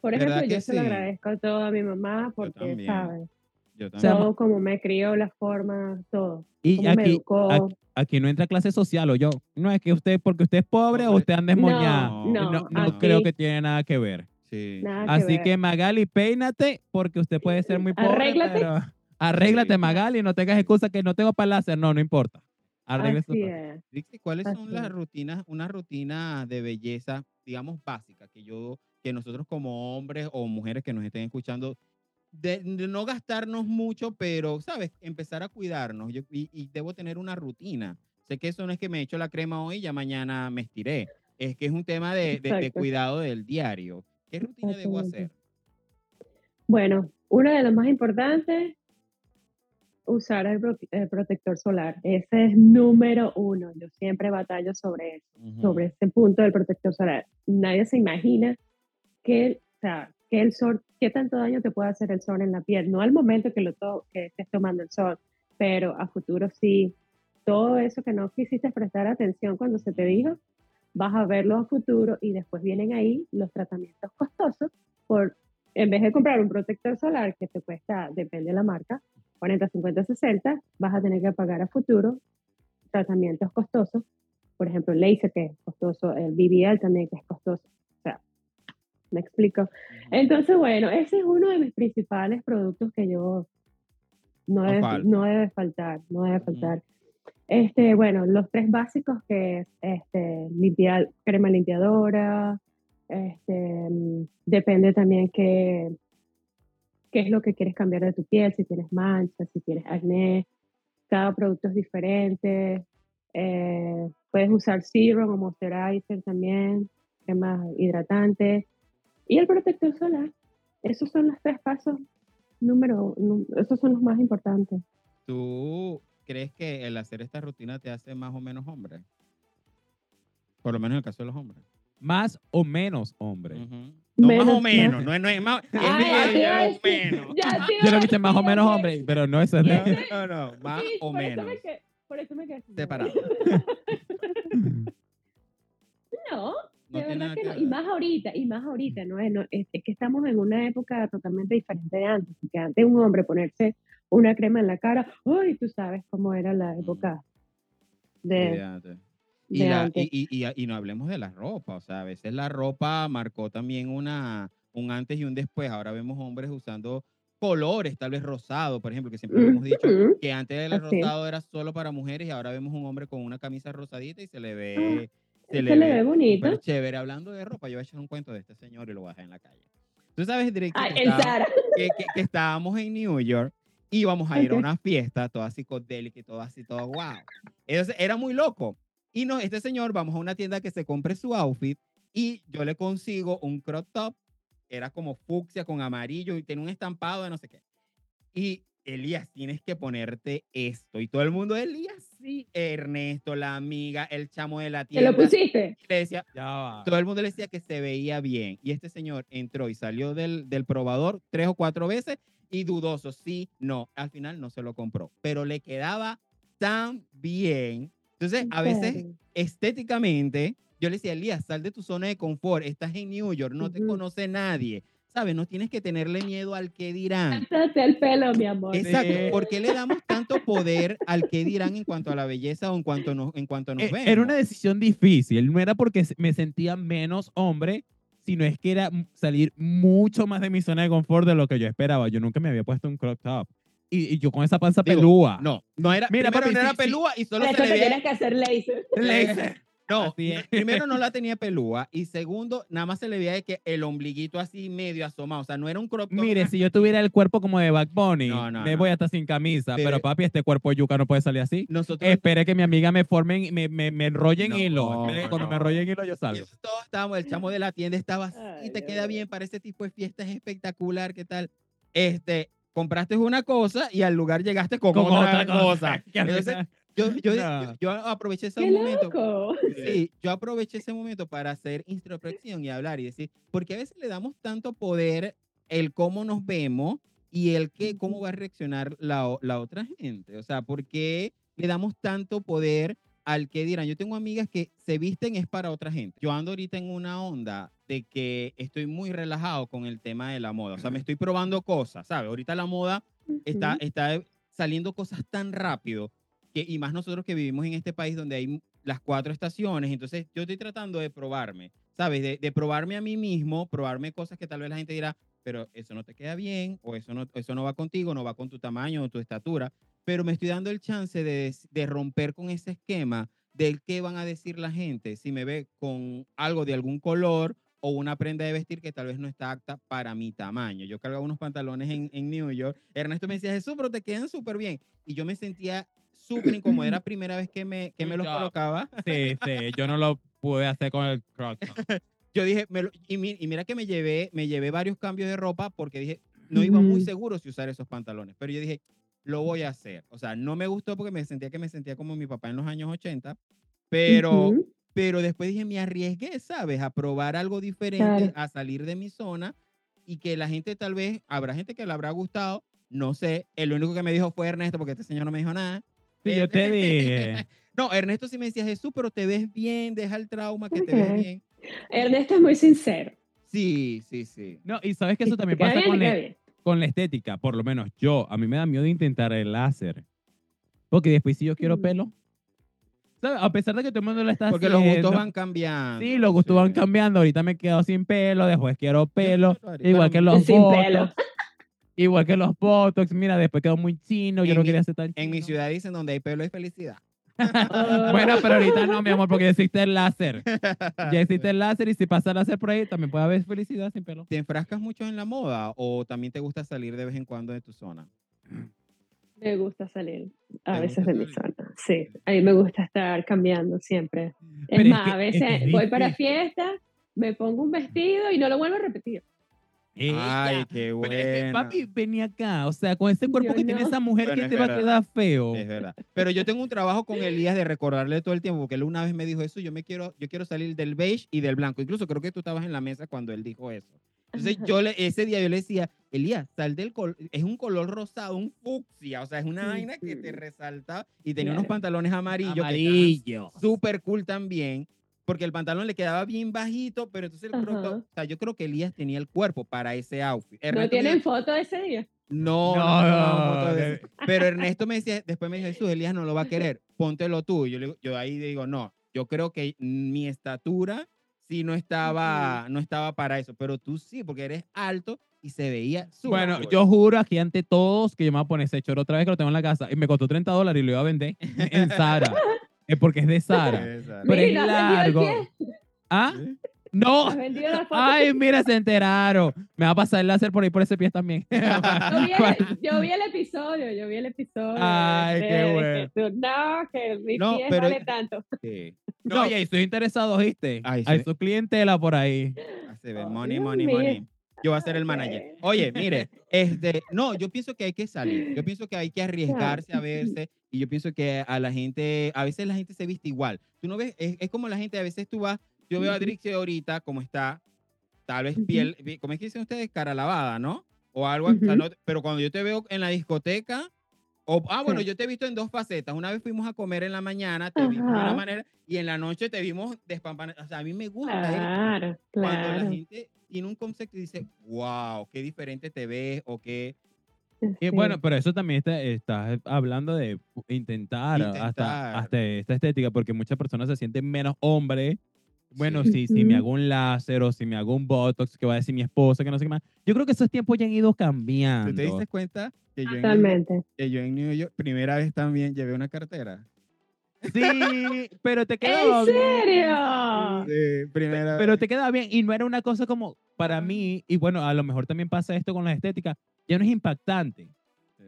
Por ¿Verdad ejemplo, yo se lo agradezco a toda mi mamá porque. ¿sabes? Yo también. Todo como me crió, la forma, todo. Y Cómo me aquí, educó. aquí, aquí no entra clase social o yo. No es que usted, porque usted es pobre o usted anda esmoñada. No, no, no, no aquí creo que tiene nada que ver. Sí, Nada que Así ver. que Magali, peínate porque usted puede ser muy pobre, Arréglate. pero arréglate Sí. Magali, no tengas excusa que no tengo para láser, no, no importa. Así. Dixie, ¿cuáles son las es. rutinas, una rutina de belleza, digamos, básica, que yo, que nosotros como hombres o mujeres que nos estén escuchando, de, de no gastarnos mucho, pero, ¿sabes? Empezar a cuidarnos. Yo, y, y debo tener una rutina. Sé que eso no es que me echo la crema hoy y ya mañana me estiré. Es que es un tema de, de- de cuidado del diario. ¿Qué rutina debo hacer? Bueno, uno de los más importantes, usar el, pro- el protector solar. Ese es número uno. Yo siempre batallo sobre eso, Ujú. sobre ese punto del protector solar. Nadie se imagina que, o sea, que el sol, qué tanto daño te puede hacer el sol en la piel. No al momento que, lo to- que estés tomando el sol, pero a futuro sí. Todo eso que no quisiste prestar atención cuando se te dijo, vas a verlo a futuro y después vienen ahí los tratamientos costosos por en vez de comprar un protector solar que te cuesta, depende de la marca, 40, 50, 60, vas a tener que pagar a futuro tratamientos costosos. Por ejemplo, el laser que es costoso, el BBL también que es costoso. Me explico. Entonces, bueno, ese es uno de mis principales productos que yo no, debe, no debe faltar, no debe faltar. Este, bueno, los tres básicos que es este, limpiar, crema limpiadora, este, depende también qué, qué es lo que quieres cambiar de tu piel, si tienes manchas, si tienes acné, cada producto es diferente. eh, puedes usar serum o moisturizer también, crema hidratante y el protector solar. Esos son los tres pasos número, esos son los más importantes. ¿Tú crees que el hacer esta rutina te hace más o menos hombre? Por lo menos en el caso de los hombres. Más o menos, hombre. Ujú. No más o Menos, menos, más. no, es- no es más, es Ay, ya iba a menos, menos. ya Yo lo viste más o menos, hombre, pero no eso es No, de... no, no, más Sí, o por eso menos. me quedé- por eso me quedé así. Separado. No, No de tiene verdad nada que que no. Y más ahorita, y más ahorita, ¿no? Es, no- es, es que estamos en una época totalmente diferente de antes. Porque antes un hombre ponerse una crema en la cara, ¡ay! Tú sabes cómo era la época de. Y, de la- antes. y, y, y, no hablemos de la ropa, o sea, a veces la ropa marcó también una, un antes y un después. Ahora vemos hombres usando colores, tal vez rosado, por ejemplo, que siempre hemos dicho que antes el Así rosado era solo para mujeres y ahora vemos un hombre con una camisa rosadita y se le ve, Ah, se le ve ve bonito. chévere. Hablando de ropa, yo voy a echar un cuento de este señor y lo voy a dejar en la calle. Tú sabes, Drake, Ay, que, el estaba- Zara. que, que- que estábamos en New York y íbamos a ir a una fiesta toda psicodélica y todo así, todo wow. Entonces era muy loco. Y no, este señor, vamos a una tienda que se compre su outfit y yo le consigo un crop top, era como fucsia con amarillo y tiene un estampado de no sé qué. Y Elías, tienes que ponerte esto. Y todo el mundo, Elías, sí. Ernesto, la amiga, el chamo de la ¿Te tienda. lo pusiste? Le decía, Ya va. todo el mundo le decía que se veía bien. Y este señor entró y salió del, del probador tres o cuatro veces y dudoso, sí, no. Al final no se lo compró, pero le quedaba tan bien. Entonces, ¿En a veces, estéticamente, yo le decía, Elías, sal de tu zona de confort, estás en New York, no te conoce nadie. ¿Sabes? No tienes que tenerle miedo al que dirán. Cántate el pelo, mi amor. Exacto. Sí. ¿Por qué le damos tanto poder al que dirán en cuanto a la belleza o en cuanto nos, en cuanto nos Eh, vemos? Era una decisión difícil. No era porque me sentía menos hombre, sino es que era salir mucho más de mi zona de confort de lo que yo esperaba. Yo nunca me había puesto un crop top. Y, y yo con esa panza Digo, pelúa. No, no era, Mira, papi, no era sí, sí. pelúa y solo Por se le veía tienes que hacer laser. Laser. No, primero no la tenía pelúa y segundo, nada más se le veía de que el ombliguito así medio asomado, o sea, no era un crop top. Mire, si yo tuviera el cuerpo como de Back Bunny, No, no, me no. voy hasta sin camisa. Pero- Pero papi, este cuerpo de yuca no puede salir así. nosotros Espere que mi amiga me forme, me, me, me enrolle en No, hilo. Cuando no. me enrolle en hilo yo y salgo. todos estábamos, el chamo de la tienda estaba así, Ay, te queda bien para ese tipo de fiestas, es espectacular, ¿qué tal? Este, compraste una cosa y al lugar llegaste con, Con otra, otra cosa. Entonces, yo, yo, No. yo, yo aproveché ese ¡Qué momento. loco! Sí, yo aproveché ese momento para hacer introspección y hablar y decir, porque a veces le damos tanto poder el cómo nos vemos y el que, cómo va a reaccionar la, la otra gente. O sea, ¿por qué le damos tanto poder al que dirán? Yo tengo amigas que se visten es para otra gente. Yo ando ahorita en una onda de que estoy muy relajado con el tema de la moda. O sea, me estoy probando cosas, ¿sabes? Ahorita la moda está, está saliendo cosas tan rápido que, y más nosotros que vivimos en este país donde hay las cuatro estaciones, entonces yo estoy tratando de probarme, ¿sabes? De, de probarme a mí mismo, probarme cosas que tal vez la gente dirá, pero eso no te queda bien, o eso no, eso no va contigo, no va con tu tamaño o tu estatura, pero me estoy dando el chance de, de romper con ese esquema del qué van a decir la gente si me ve con algo de algún color o una prenda de vestir que tal vez no está apta para mi tamaño. Yo cargaba unos pantalones en, en New York. Ernesto me decía, Jesús, pero te quedan súper bien. Y yo me sentía súper incómodo. Era la primera vez que me, que me los colocaba. Sí, sí, yo no lo pude hacer con el top. Yo dije, me lo- y, mi- y mira que me llevé, me llevé varios cambios de ropa porque dije, no iba muy seguro si usar esos pantalones. Pero yo dije, lo voy a hacer. O sea, no me gustó porque me sentía que me sentía como mi papá en los años 80. Pero, Ujú. pero después dije, me arriesgué, ¿sabes? A probar algo diferente, Claro. a salir de mi zona y que la gente tal vez, habrá gente que le habrá gustado, no sé. El único que me dijo fue Ernesto porque este señor no me dijo nada. Sí, yo te dije. No, Ernesto sí me decía, Jesús, pero te ves bien, deja el trauma, que te ves bien. Ernesto es muy sincero. Sí, sí, sí. No, y sabes que eso también pasa bien, con, bien. con la estética, por lo menos yo. A mí me da miedo intentar el láser. Porque después si yo quiero Mm. pelo, ¿sabes? A pesar de que todo el mundo lo está Porque los gustos haciendo, van cambiando. Sí, los gustos van cambiando. Ahorita me quedo sin pelo, después quiero pelo. Igual que los Sin pelo. Igual que los botox. Mira, después quedo muy chino. Yo En no mi- quería ser tan En mi chino. ciudad dicen donde hay pelo hay felicidad. Bueno, pero ahorita no, mi amor, porque ya existe el láser. Ya existe el láser y si pasa el láser por ahí, también puede haber felicidad sin pelo. ¿Te enfrascas mucho en la moda o también te gusta salir de vez en cuando de tu zona? Me gusta salir a ¿Te veces de mi zona. Sí, a mí me gusta estar cambiando siempre. Pero Es es más, que- a es que veces es voy para fiestas, me pongo un vestido y no lo vuelvo a repetir. Ay, Ella. qué Pero es que, bueno. papi, venía acá. O sea, con ese cuerpo Yo que tiene esa mujer Bueno, que te va a verdad. quedar feo. Es verdad. Pero yo tengo un trabajo con Elías de recordarle todo el tiempo, porque él una vez me dijo eso, yo me quiero, yo quiero salir del beige y del blanco. Incluso creo que tú estabas en la mesa cuando él dijo eso. Entonces yo le, ese día yo le decía, Elías, sal del color, es un color rosado, un fucsia, o sea, es una Sí, vaina que sí. te resalta y tenía unos Claro. pantalones amarillos que Amarillo. súper cool también, porque el pantalón le quedaba bien bajito, pero entonces el crop top- o sea, yo creo que Elías tenía el cuerpo para ese outfit. ¿No Ernesto me tienen dijo, foto de ese día? no, No, no, no, no, de. Pero Ernesto me decía, después me dijo, Jesús, Elías no lo va a querer, póntelo tú. Y yo, le yo ahí digo, no, yo creo que mi estatura sí no estaba, no estaba para eso, pero tú sí, porque eres alto y se veía súper Bueno, cool. yo juro aquí ante todos que yo me voy a poner ese choro otra vez que lo tengo en la casa y me costó 30 dólares y lo iba a vender en Sara. es porque es de Sara. Pero es Mira, ¿has vendido el largo. ¿Ah? ¿Sí? No. Ay, mira, se enteraron. Me va a pasar el láser por ahí por ese pie también. Yo vi, el, yo vi el episodio, yo vi el episodio. Ay, qué de- bueno. que tú, no, que mi No, pie pero- vale tanto. Sí. no, y ahí estoy interesado, ¿viste? Ay, Hay su clientela por ahí. Se ve Ay, money, money, money. Yo voy a ser el manager. Ok. Oye, mire, este, no, yo pienso que hay que salir. Yo pienso que hay que arriesgarse a verse y yo pienso que a la gente, a veces la gente se viste igual. Tú no ves, es, es como la gente, a veces tú vas, yo veo a. Drixie ahorita como está, tal vez piel, ¿cómo es que dicen ustedes? Cara lavada, ¿no? O algo, o sea, no- pero cuando yo te veo en la discoteca, o, ah, bueno, Sí. yo te he visto en dos facetas. Una vez fuimos a comer en la mañana, te vimos de una Ajá. manera, y en la noche te vimos despampanada. O sea, a mí me gusta eso Claro, cuando la claro. Gente tiene un concepto y dice, wow, qué diferente te ves o qué... Y Sí. bueno, pero eso también está, estás hablando de intentar, Intentar. Hasta, hasta esta estética, porque muchas personas se sienten menos hombre. Bueno, si, si me hago un láser o si me hago un botox, que va a decir mi esposa, que no sé qué más. Yo creo que esos tiempos ya han ido cambiando. ¿Tú te diste cuenta que yo, en New, Totalmente. que yo en New York, primera vez también llevé una cartera? Sí, pero te quedaba ¿En bien. serio? Sí, primera Pero te queda bien y no era una cosa como para mí, y bueno, a lo mejor también pasa esto con la estética, ya no es impactante.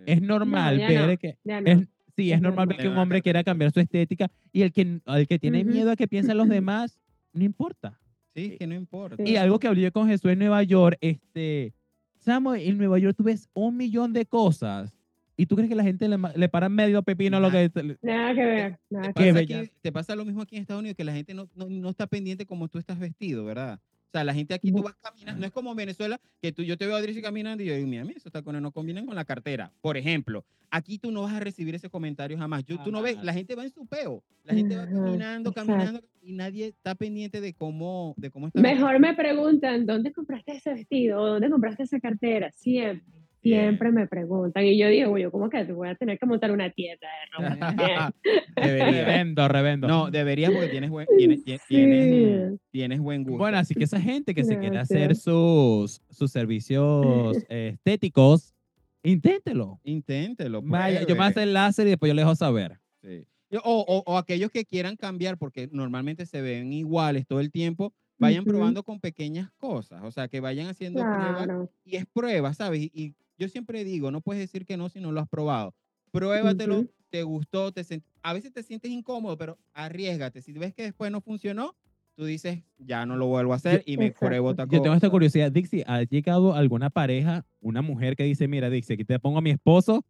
Es normal ya ver no. que no. es, sí, es normal ver que un hombre quiera cambiar su estética y el que, el que tiene Ujú. miedo a que piensen los demás, no importa. Sí, que no importa. Y algo que hablé con Jesús en Nueva York, este, Samuel, en Nueva York tú ves un millón de cosas y tú crees que la gente le, le para medio pepino a lo que... Nada que ver. Nada Te que pasa, bella. aquí- te pasa lo mismo aquí en Estados Unidos, que la gente no, no, no está pendiente como tú estás vestido, ¿verdad? O sea, la gente aquí tú No. vas caminando, no es como en Venezuela, que tú, yo te veo a Drizzy caminando y yo digo, mira, mira, esos tacones no combinan con la cartera. Por ejemplo, aquí tú no vas a recibir ese comentario jamás. Yo, tú no ves, la gente va en su peo, la gente va caminando, exacto. caminando y nadie está pendiente de cómo, de cómo está. Mejor me preguntan, ¿dónde compraste ese vestido? ¿O ¿Dónde compraste esa cartera? Siempre, siempre me preguntan. Y yo digo, yo como que te voy a tener que montar una tienda de ropa. Revendo, revendo. No, deberías porque tienes buen, tienes, tienes, tienes, tienes buen gusto. Bueno, así que esa gente que se quiere hacer Gracias. sus, sus servicios estéticos, inténtelo. Inténtelo. Vaya, yo me pruebe. hacer láser y después yo les dejo saber. Sí. O, o- o aquellos que quieran cambiar, porque normalmente se ven iguales todo el tiempo, vayan probando con pequeñas cosas, o sea, que vayan haciendo pruebas Claro. y es prueba, ¿sabes? Y, y yo siempre digo, no puedes decir que no si no lo has probado. Pruébatelo, Ujú. te gustó, te sent- a veces te sientes incómodo, pero arriesgate. Si ves que después no funcionó, tú dices, ya no lo vuelvo a hacer y me Exacto. pruebo otra Yo tengo esta cosa. curiosidad. Dixie, ¿ha llegado alguna pareja, una mujer que dice, mira, Dixie, aquí te pongo a mi esposo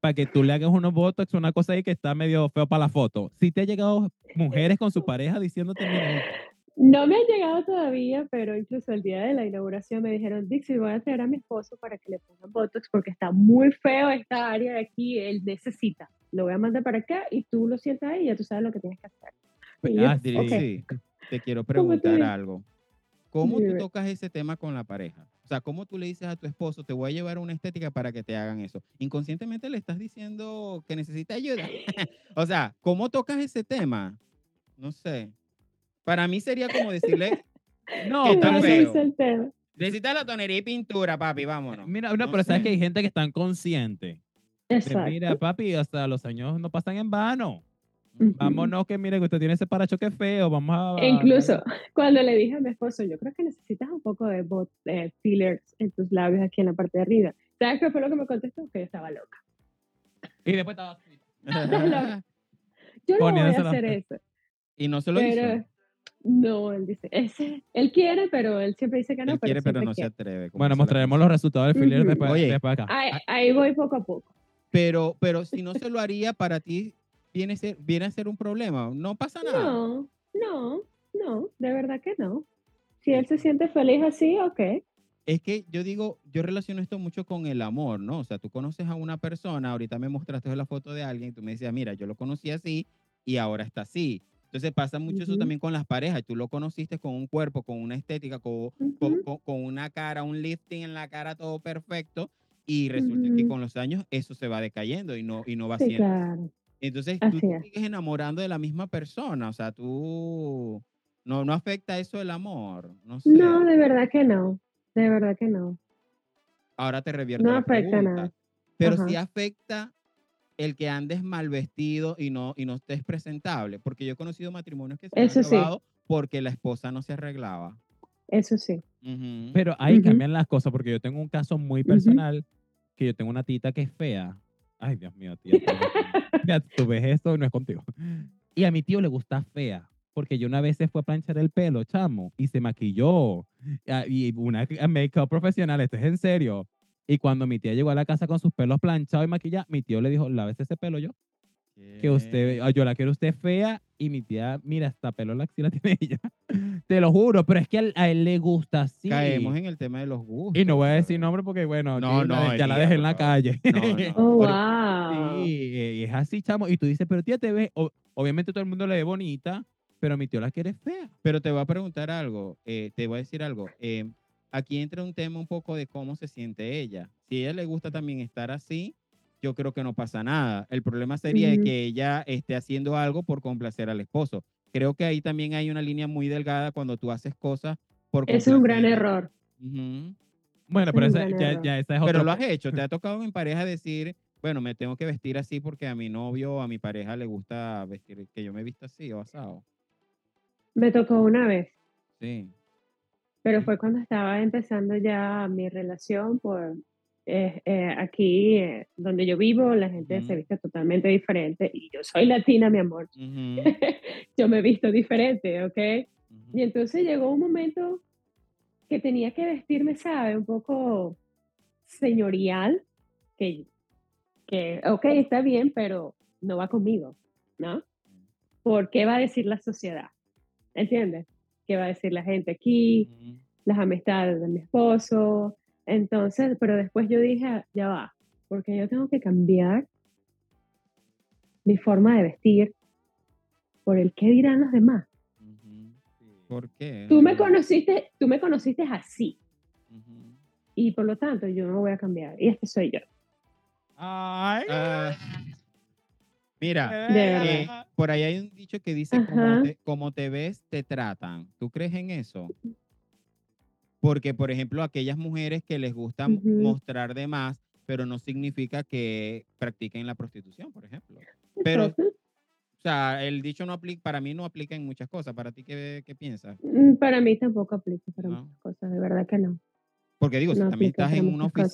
para que tú le hagas unos botox, una cosa ahí que está medio feo para la foto? ¿Sí te ha llegado mujeres con su pareja diciéndote, mira, No me han llegado todavía, pero incluso el día de la inauguración me dijeron, Dixie, voy a traer a mi esposo para que le pongan Botox porque está muy feo esta área de aquí, él necesita. Lo voy a mandar para acá y tú lo sientas ahí y ya tú sabes lo que tienes que hacer. Yo, Ah, Sí, sí. Te quiero ¿Cómo te preguntar algo. ¿Cómo tú tocas ese tema con la pareja? O sea, ¿cómo tú le dices a tu esposo, te voy a llevar a una estética para que te hagan eso? Inconscientemente le estás diciendo que necesita ayuda. o sea, ¿cómo tocas ese tema? No sé. Para mí sería como decirle, no, ¿Qué pero tan Ese eso- feo? es el tema. necesita la tonería y pintura, papi, vámonos. Mira, no, No pero sabes que hay gente que están consciente. de, Exacto. mira, papi, hasta los años no pasan en vano. Vámonos que mire que usted tiene ese parachoque feo, vamos a... E incluso cuando le dije a mi esposo, yo creo que necesitas un poco de bot, eh, fillers en tus labios aquí en la parte de arriba. ¿Sabes qué fue lo que me contestó? Que yo estaba loca. Y después estaba así. Yo no voy a hacer eso. y no se lo Pero hizo. No, él dice, ese, él quiere, pero él siempre dice que no. Él quiere, pero no se quiere. atreve. como Bueno, mostraremos los resultados del filler Ujú. después, Oye. después acá. Ahí, ahí voy poco a poco. Pero, pero si no se lo haría para ti, viene a ser, viene a ser un problema. No pasa nada. No, no, no, de verdad que no. Si él se siente feliz así, ok. Es que yo digo, yo relaciono esto mucho con el amor, ¿no? O sea, tú conoces a una persona, ahorita me mostraste la foto de alguien y tú me decías, mira, yo lo conocí así y ahora está así. Entonces pasa mucho eso también con las parejas. Tú lo conociste con un cuerpo, con una estética, con, Ujú. con- con una cara, un lifting en la cara, todo perfecto. Y resulta que con los años eso se va decayendo y no, y no va Sí, siendo. claro. Entonces tú te sigues enamorando de la misma persona. O sea, tú no, no afecta eso el amor. No sé. No, de verdad que no. De verdad que no. Ahora te revierto No la afecta pregunta. nada. Pero Ajá. sí afecta el que andes mal vestido y no, y no estés presentable. Porque yo he conocido matrimonios que se Eso han sí. acabado porque la esposa no se arreglaba. Eso sí. Ujú. Pero ahí Ujú. cambian las cosas porque yo tengo un caso muy personal que yo tengo una tita que es fea. Ay, Dios mío, tía. tú- Mira, tú ves esto, no es contigo. Y a mi tío le gusta fea. Porque yo una vez se fue a planchar el pelo, chamo, y se maquilló. Ah, Y una make-up profesional, esto es en serio. Y cuando mi tía llegó a la casa con sus pelos planchados y maquillados, mi tío le dijo, lávese ese pelo yo. Que usted, yo la quiero usted fea. Y mi tía, mira, hasta pelo en la axila tiene ella. Te lo juro, pero es que a él, a él le gusta así. Caemos en el tema de los gustos. Y no voy a decir nombre porque, bueno, No, la- no, ya la dejé en la calle. No, no. Oh, wow. Sí, y es así, chamo. Y tú dices, pero tía, te ves, obviamente todo el mundo le ve bonita, pero mi tío la quiere fea. Pero te voy a preguntar algo, eh, te voy a decir algo. eh, aquí entra un tema un poco de cómo se siente ella. Si a ella le gusta también estar así, yo creo que no pasa nada. El problema sería que ella esté haciendo algo por complacer al esposo. Creo que ahí también hay una línea muy delgada cuando tú haces cosas por es un gran error. Bueno, Es pero esa, ya, ya esa es Pero lo has hecho, te ha tocado en pareja decir, bueno, me tengo que vestir así porque a mi novio o a mi pareja le gusta vestir, que yo me vista así o asado. Me tocó una vez, Sí. Pero fue cuando estaba empezando ya mi relación por eh, eh, aquí eh, donde yo vivo, la gente se viste totalmente diferente y yo soy latina, mi amor. Yo me he visto diferente, ¿ok? Y entonces llegó un momento que tenía que vestirme, ¿sabe? Un poco señorial, que, que, ok, está bien, pero no va conmigo, ¿no? ¿Por qué va a decir la sociedad? ¿Entiendes? ¿Qué va a decir la gente aquí? Ujú. Las amistades de mi esposo. Entonces, pero después yo dije, "Ah, ya va, porque yo tengo que cambiar mi forma de vestir por el qué dirán los demás. Ujú. ¿Por qué? Tú me No. conociste, tú me conociste así Ujú. y por lo tanto yo no voy a cambiar y este soy yo. Ay. Mira, eh, por ahí hay un dicho que dice, como te, como te ves, te tratan. ¿Tú crees en eso? Porque, por ejemplo, aquellas mujeres que les gusta m- Ujú. mostrar de más, pero no significa que practiquen la prostitución, por ejemplo. Pero- O sea, el dicho no aplica, para mí no aplica en muchas cosas. ¿Para ti qué, qué piensas? mm, para mí tampoco aplica para No. muchas cosas, de verdad que no. Porque digo, si No también aplica estás en una muchas cosas.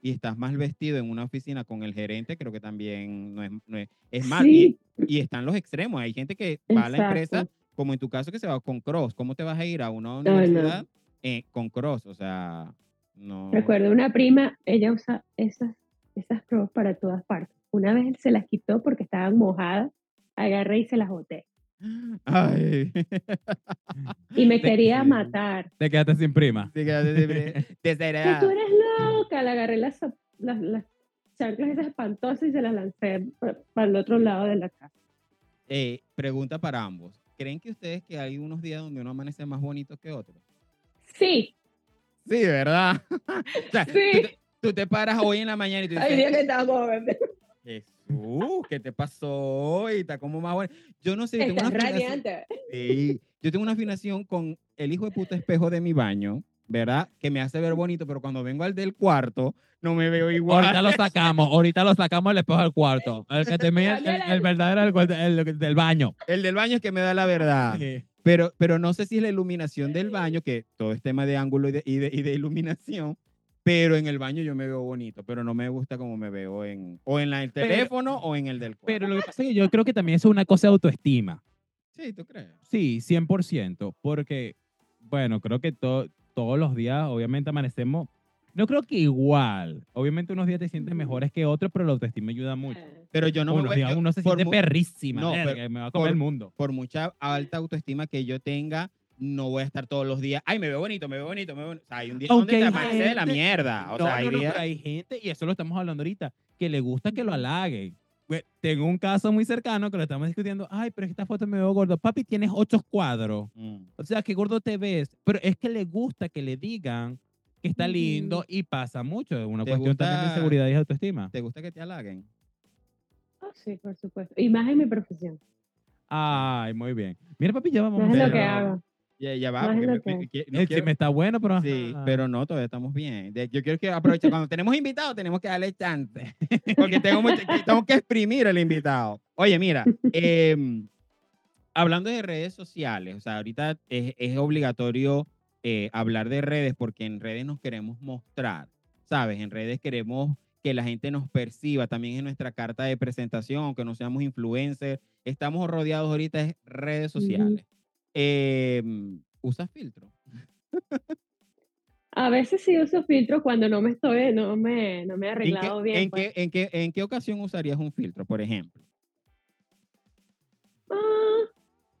Y estás mal vestido en una oficina con el gerente, creo que también no es, no es, es mal. Sí, Y, y están los extremos. Hay gente que va a la empresa, como en tu caso, que se va con cross. ¿Cómo te vas a ir a una no. universidad eh, con cross? O sea, no. recuerdo una prima, ella usa esas, esas para todas partes. Una vez se las quitó porque estaban mojadas, agarré y se las boté. Ay. Y me Te- quería matar. Te quedaste sin prima. Sí, que siempre Que desheredada. tú eres loca, le agarré las, las, las chanclas esas espantosas y se las lancé pa- para el otro lado de la casa. Eh, pregunta para ambos. ¿Creen que ustedes que hay unos días donde uno amanece más bonito que otros? Sí, Sí, ¿verdad? O sea, Sí. Tú, te, tú te paras hoy en la mañana y tú hay días dices, que estamos verde. Jesús, ¿qué te pasó hoy? Está como más bueno. Yo no sé, yo tengo una afinación- radiante. Sí, yo tengo una afinación con el hijo de puta espejo de mi baño. ¿verdad? Que me hace ver bonito, pero cuando vengo al del cuarto, no me veo igual. Ahorita lo sacamos, ahorita lo sacamos el espejo del cuarto. El que te mide el, el- el verdadero el, el del baño. El del baño es que me da la verdad. Sí. Pero, pero no sé si es la iluminación del baño, que todo es tema de ángulo y de, y de, y de iluminación, pero en el baño yo me veo bonito, pero no me gusta como me veo en, o en la, el Pero- teléfono o en el del cuarto. Pero lo que pasa es que yo creo que también eso es una cosa de autoestima. Sí, ¿tú crees? Sí, 100%. Porque, bueno, creo que to- todos los días, obviamente, amanecemos. No creo que igual. Obviamente, unos días te sientes Ujú. mejores que otros, pero la autoestima ayuda mucho. Pero yo no me unos voy- días yo- uno se siente perrísima. No, verga, pero me va a comer por- el mundo. por mucha alta autoestima que yo tenga, no voy a estar todos los días, ay, me veo bonito, me veo bonito, me veo bonito. O sea, hay un día Aunque donde te hay amanece de la gente- mierda. O no, sea, hay no, no, días- hay gente, y eso lo estamos hablando ahorita, que le gusta que lo halaguen. Tengo un caso muy cercano que lo estamos discutiendo. Ay, pero esta foto me veo gordo. Papi, tienes ocho cuadros. Mm. O sea, qué gordo te ves. Pero es que le gusta que le digan que está Ujú. lindo y pasa mucho. Es una ¿Te cuestión también de gusta- seguridad y autoestima. ¿Te gusta que te halaguen? oh, sí, por supuesto. Y más en mi profesión. Ay, muy bien. Mira, papi, ya vamos. No es lo que hago. Ya, ya va, me- me- que- no El quiero- chisme está bueno, pero. Sí, ajá. pero no, todavía estamos bien. De- Yo quiero que aproveche. Cuando tenemos invitados, tenemos que darle chance. Porque tengo, mucho- que- tengo que exprimir el invitado. Oye, mira, em, hablando de redes sociales, o sea, ahorita es, es obligatorio eh, hablar de redes porque en redes nos queremos mostrar, ¿sabes? En redes queremos que la gente nos perciba. También es nuestra carta de presentación, aunque no seamos influencers. Estamos rodeados ahorita de redes sociales. Em, ¿Usas filtro? A veces sí uso filtro cuando no me estoy, no me, no me he ¿En qué, arreglado bien. en, pues. qué, en, qué, ¿En qué ocasión usarías un filtro, por ejemplo? Ah,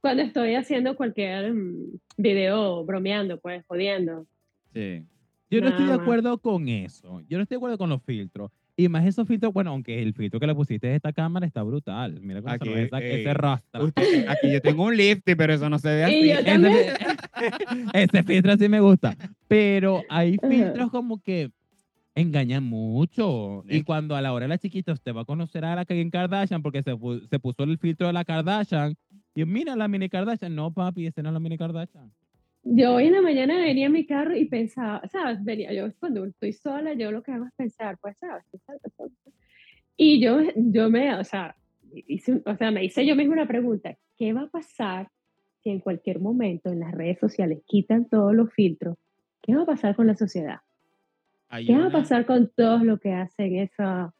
cuando estoy haciendo cualquier mm, video bromeando, pues, jodiendo. Sí. Yo no estoy de más. acuerdo con eso. Yo no estoy de acuerdo con los filtros. Y más esos filtros, bueno, aunque el filtro que le pusiste de esta cámara está brutal. Mira cómo se Aquí, ve esa- ese rostro. Usted- aquí yo tengo un lifty, pero eso no se ve así. Ese, ese filtro sí me gusta. Pero hay filtros como que engañan mucho. Y cuando a la hora de la chiquita usted va a conocer a la Kim Kardashian porque se, se puso el filtro de la Kardashian. Y mira la mini Kardashian. No, papi, ese no es la mini Kardashian. Yo hoy en la mañana venía a mi carro y pensaba, ¿sabes? Venía, yo cuando estoy sola, yo lo que hago es pensar, pues, ¿sabes? Y yo, yo me, o sea, hice, o sea, me hice yo misma una pregunta, ¿qué va a pasar si en cualquier momento en las redes sociales quitan todos los filtros? ¿Qué va a pasar con la sociedad? Hay ¿Qué va a pasar con todos lo que hacen esa,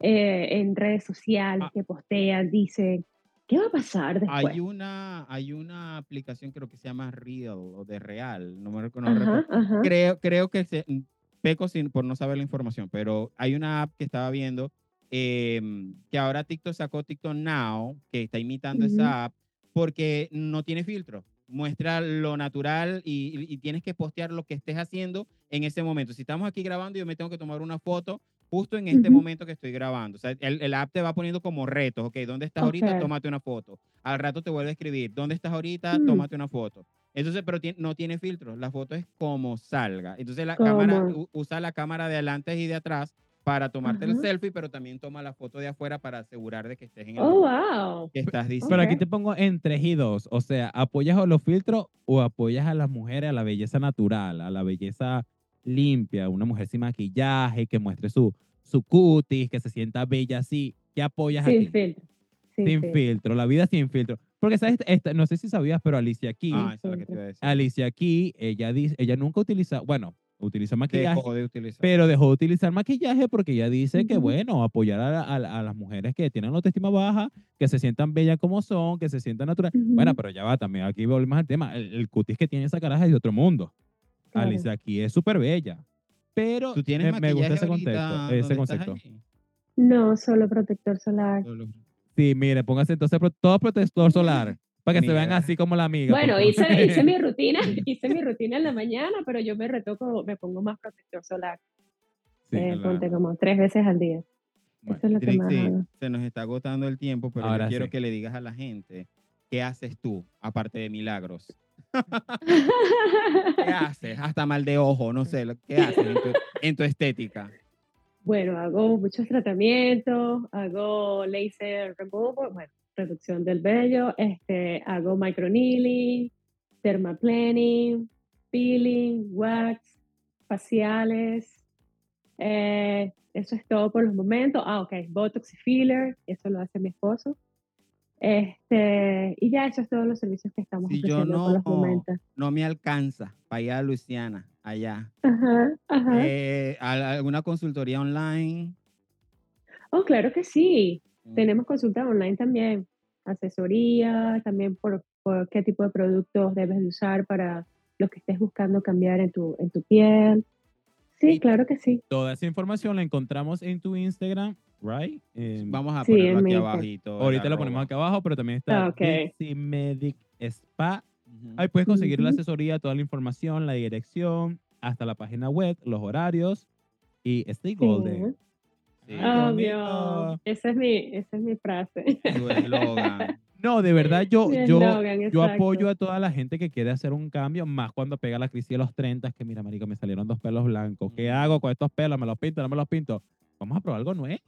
eh, en redes sociales, Ah. que postean, dicen? ¿Qué va a pasar después? Hay una, hay una aplicación, creo que se llama Real o de Real, no me no Ajá, ajá. Creo, creo que se, mm, peco sin, por no saber la información, pero hay una app que estaba viendo em, que ahora TikTok sacó TikTok Now, que está imitando Ujú. esa app, porque no tiene filtro. Muestra lo natural y- y tienes que postear lo que estés haciendo en ese momento. Si estamos aquí grabando, yo me tengo que tomar una foto justo en este Ujú. momento que estoy grabando. O sea, el, el app te va poniendo como retos. Ok, ¿dónde estás ahorita? Ok. Tómate una foto. Al rato te vuelve a escribir. ¿Dónde estás ahorita? Mm. Tómate una foto. Entonces, pero no tiene filtros. La foto es como salga. Entonces, la cámara Como- u- usa la cámara de adelante y de atrás para tomarte el Ajá. selfie, pero también toma la foto de afuera para asegurar de que estés en el Oh, lugar wow. que estás diciendo. Pero aquí te pongo en tres y dos. O sea, ¿apoyas a los filtros o apoyas a las mujeres a la belleza natural, a la belleza limpia? Una mujer sin maquillaje, que muestre su, su cutis, que se sienta bella así. ¿Qué apoyas Sin aquí? filtro. Sin, Sin filtro. filtro, la vida sin filtro. Porque, ¿sabes? Esta- no sé si sabías, pero Alicia aquí, Ah, es que te a. Alicia aquí, ella, dice, ella nunca utiliza, bueno, utiliza maquillaje, Dejó de utilizar. pero dejó de utilizar maquillaje porque ella dice que, bueno, apoyar a, a- a las mujeres que tienen la autoestima baja, que se sientan bellas como son, que se sientan naturales. Bueno, pero ya va, también aquí volvemos al tema. El, el cutis que tiene esa caraja es de otro mundo. Claro. Alicia aquí es súper bella. Pero ¿Tú tienes me, me gusta ese contexto. Ese concepto. No, solo protector solar. Solo- Sí, mire, póngase entonces todo protector solar para que se vean Mira. así como la amiga. Bueno, hice, hice mi rutina, hice mi rutina en la mañana, pero yo me retoco, me pongo más protector solar. Sí, eh, claro. ponte como tres veces al día. Bueno, Eso es lo que más Trixie, hago. se nos está agotando el tiempo, pero Ahora yo quiero sí. que le digas a la gente qué haces tú, aparte de milagros. ¿Qué haces? Hasta mal de ojo, no sé, ¿qué haces en tu, en tu estética? Bueno, hago muchos tratamientos, hago laser removal, bueno, reducción del vello, este, hago microneedling, dermaplaning, peeling, wax, faciales. eh, eso es todo por los momentos. Ah, ok, Botox y filler, eso lo hace mi esposo. Este, y ya, eso es todos los servicios que estamos Si yo ofreciendo por los no- momentos. No me alcanza para ir a Luisiana, allá. Ajá, ajá. Eh, ¿al- ¿Alguna consultoría online? Oh, claro que sí. Mm. Tenemos consulta online también, asesoría, también por, por qué tipo de productos debes de usar para lo que estés buscando cambiar en tu, en tu piel. Sí, Y- claro que sí. Toda esa información la encontramos en tu Instagram, right? Vamos a Sí, ponerlo aquí Insta- abajito. ahorita lo ponemos acá abajo, pero también está Ah, ok. Dixie Medic Spa. Ahí puedes conseguir la asesoría, toda la información, la dirección, hasta la página web, los horarios y Stay Golden. Sí. Ah, qué Obvio. Esa es mi, esa es mi frase. Tu eslogan. No, de verdad, yo, yo, yo apoyo a toda la gente que quiere hacer un cambio, más cuando pega la crisis de los 30, que mira, marico, me salieron dos pelos blancos. ¿Qué hago con estos pelos? ¿Me los pinto? ¿No me los pinto? Vamos a probar algo nuevo.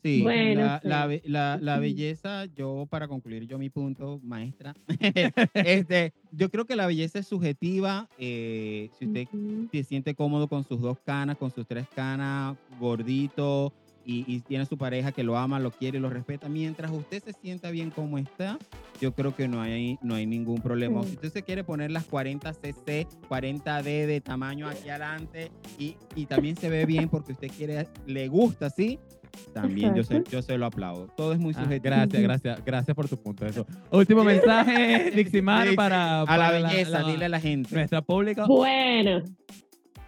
Sí, Bueno, la, sí. la la- la belleza, yo para concluir yo mi punto, maestra, este, yo creo que la belleza es subjetiva. eh, si usted se siente cómodo con sus dos canas, con sus tres canas, gordito, y, y tiene su pareja que lo ama, lo quiere y lo respeta, mientras usted se sienta bien como está, yo creo que no hay, no hay ningún problema. Sí. Si usted se quiere poner las 40 cc, 40D de tamaño aquí adelante y, y también se ve bien porque usted quiere, le gusta, ¿sí? También yo se, yo se lo aplaudo. Todo es muy Ah, subjetivo. gracias, gracias, gracias por tu punto. Eso. Último mensaje, Diximar, para, A para la belleza, dile a la gente. nuestra pública. Bueno,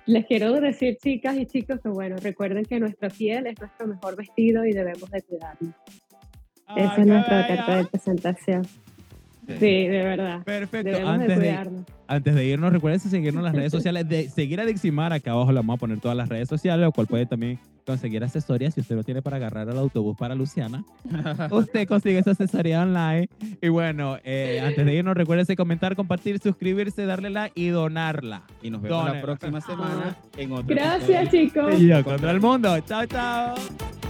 les quiero decir, chicas y chicos, que bueno, recuerden que nuestra piel es nuestro mejor vestido y debemos de cuidarnos. Esa es nuestra carta de presentación. Sí. De verdad. Perfecto. Debemos Antes de, antes de irnos, recuerden seguirnos en las redes sociales, de seguir a Diximar, acá abajo le vamos a poner todas las redes sociales, lo cual puede también conseguir asesoría si usted no tiene para agarrar el autobús para Luciana. Usted consigue esa asesoría online. Y bueno, eh, antes de irnos, recuérdense comentar, compartir, suscribirse, darle like y donarla. Y nos vemos la próxima semana en otro Gracias, episodio. chicos. Y yo contra el mundo. Chao, chao.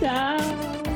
Chao.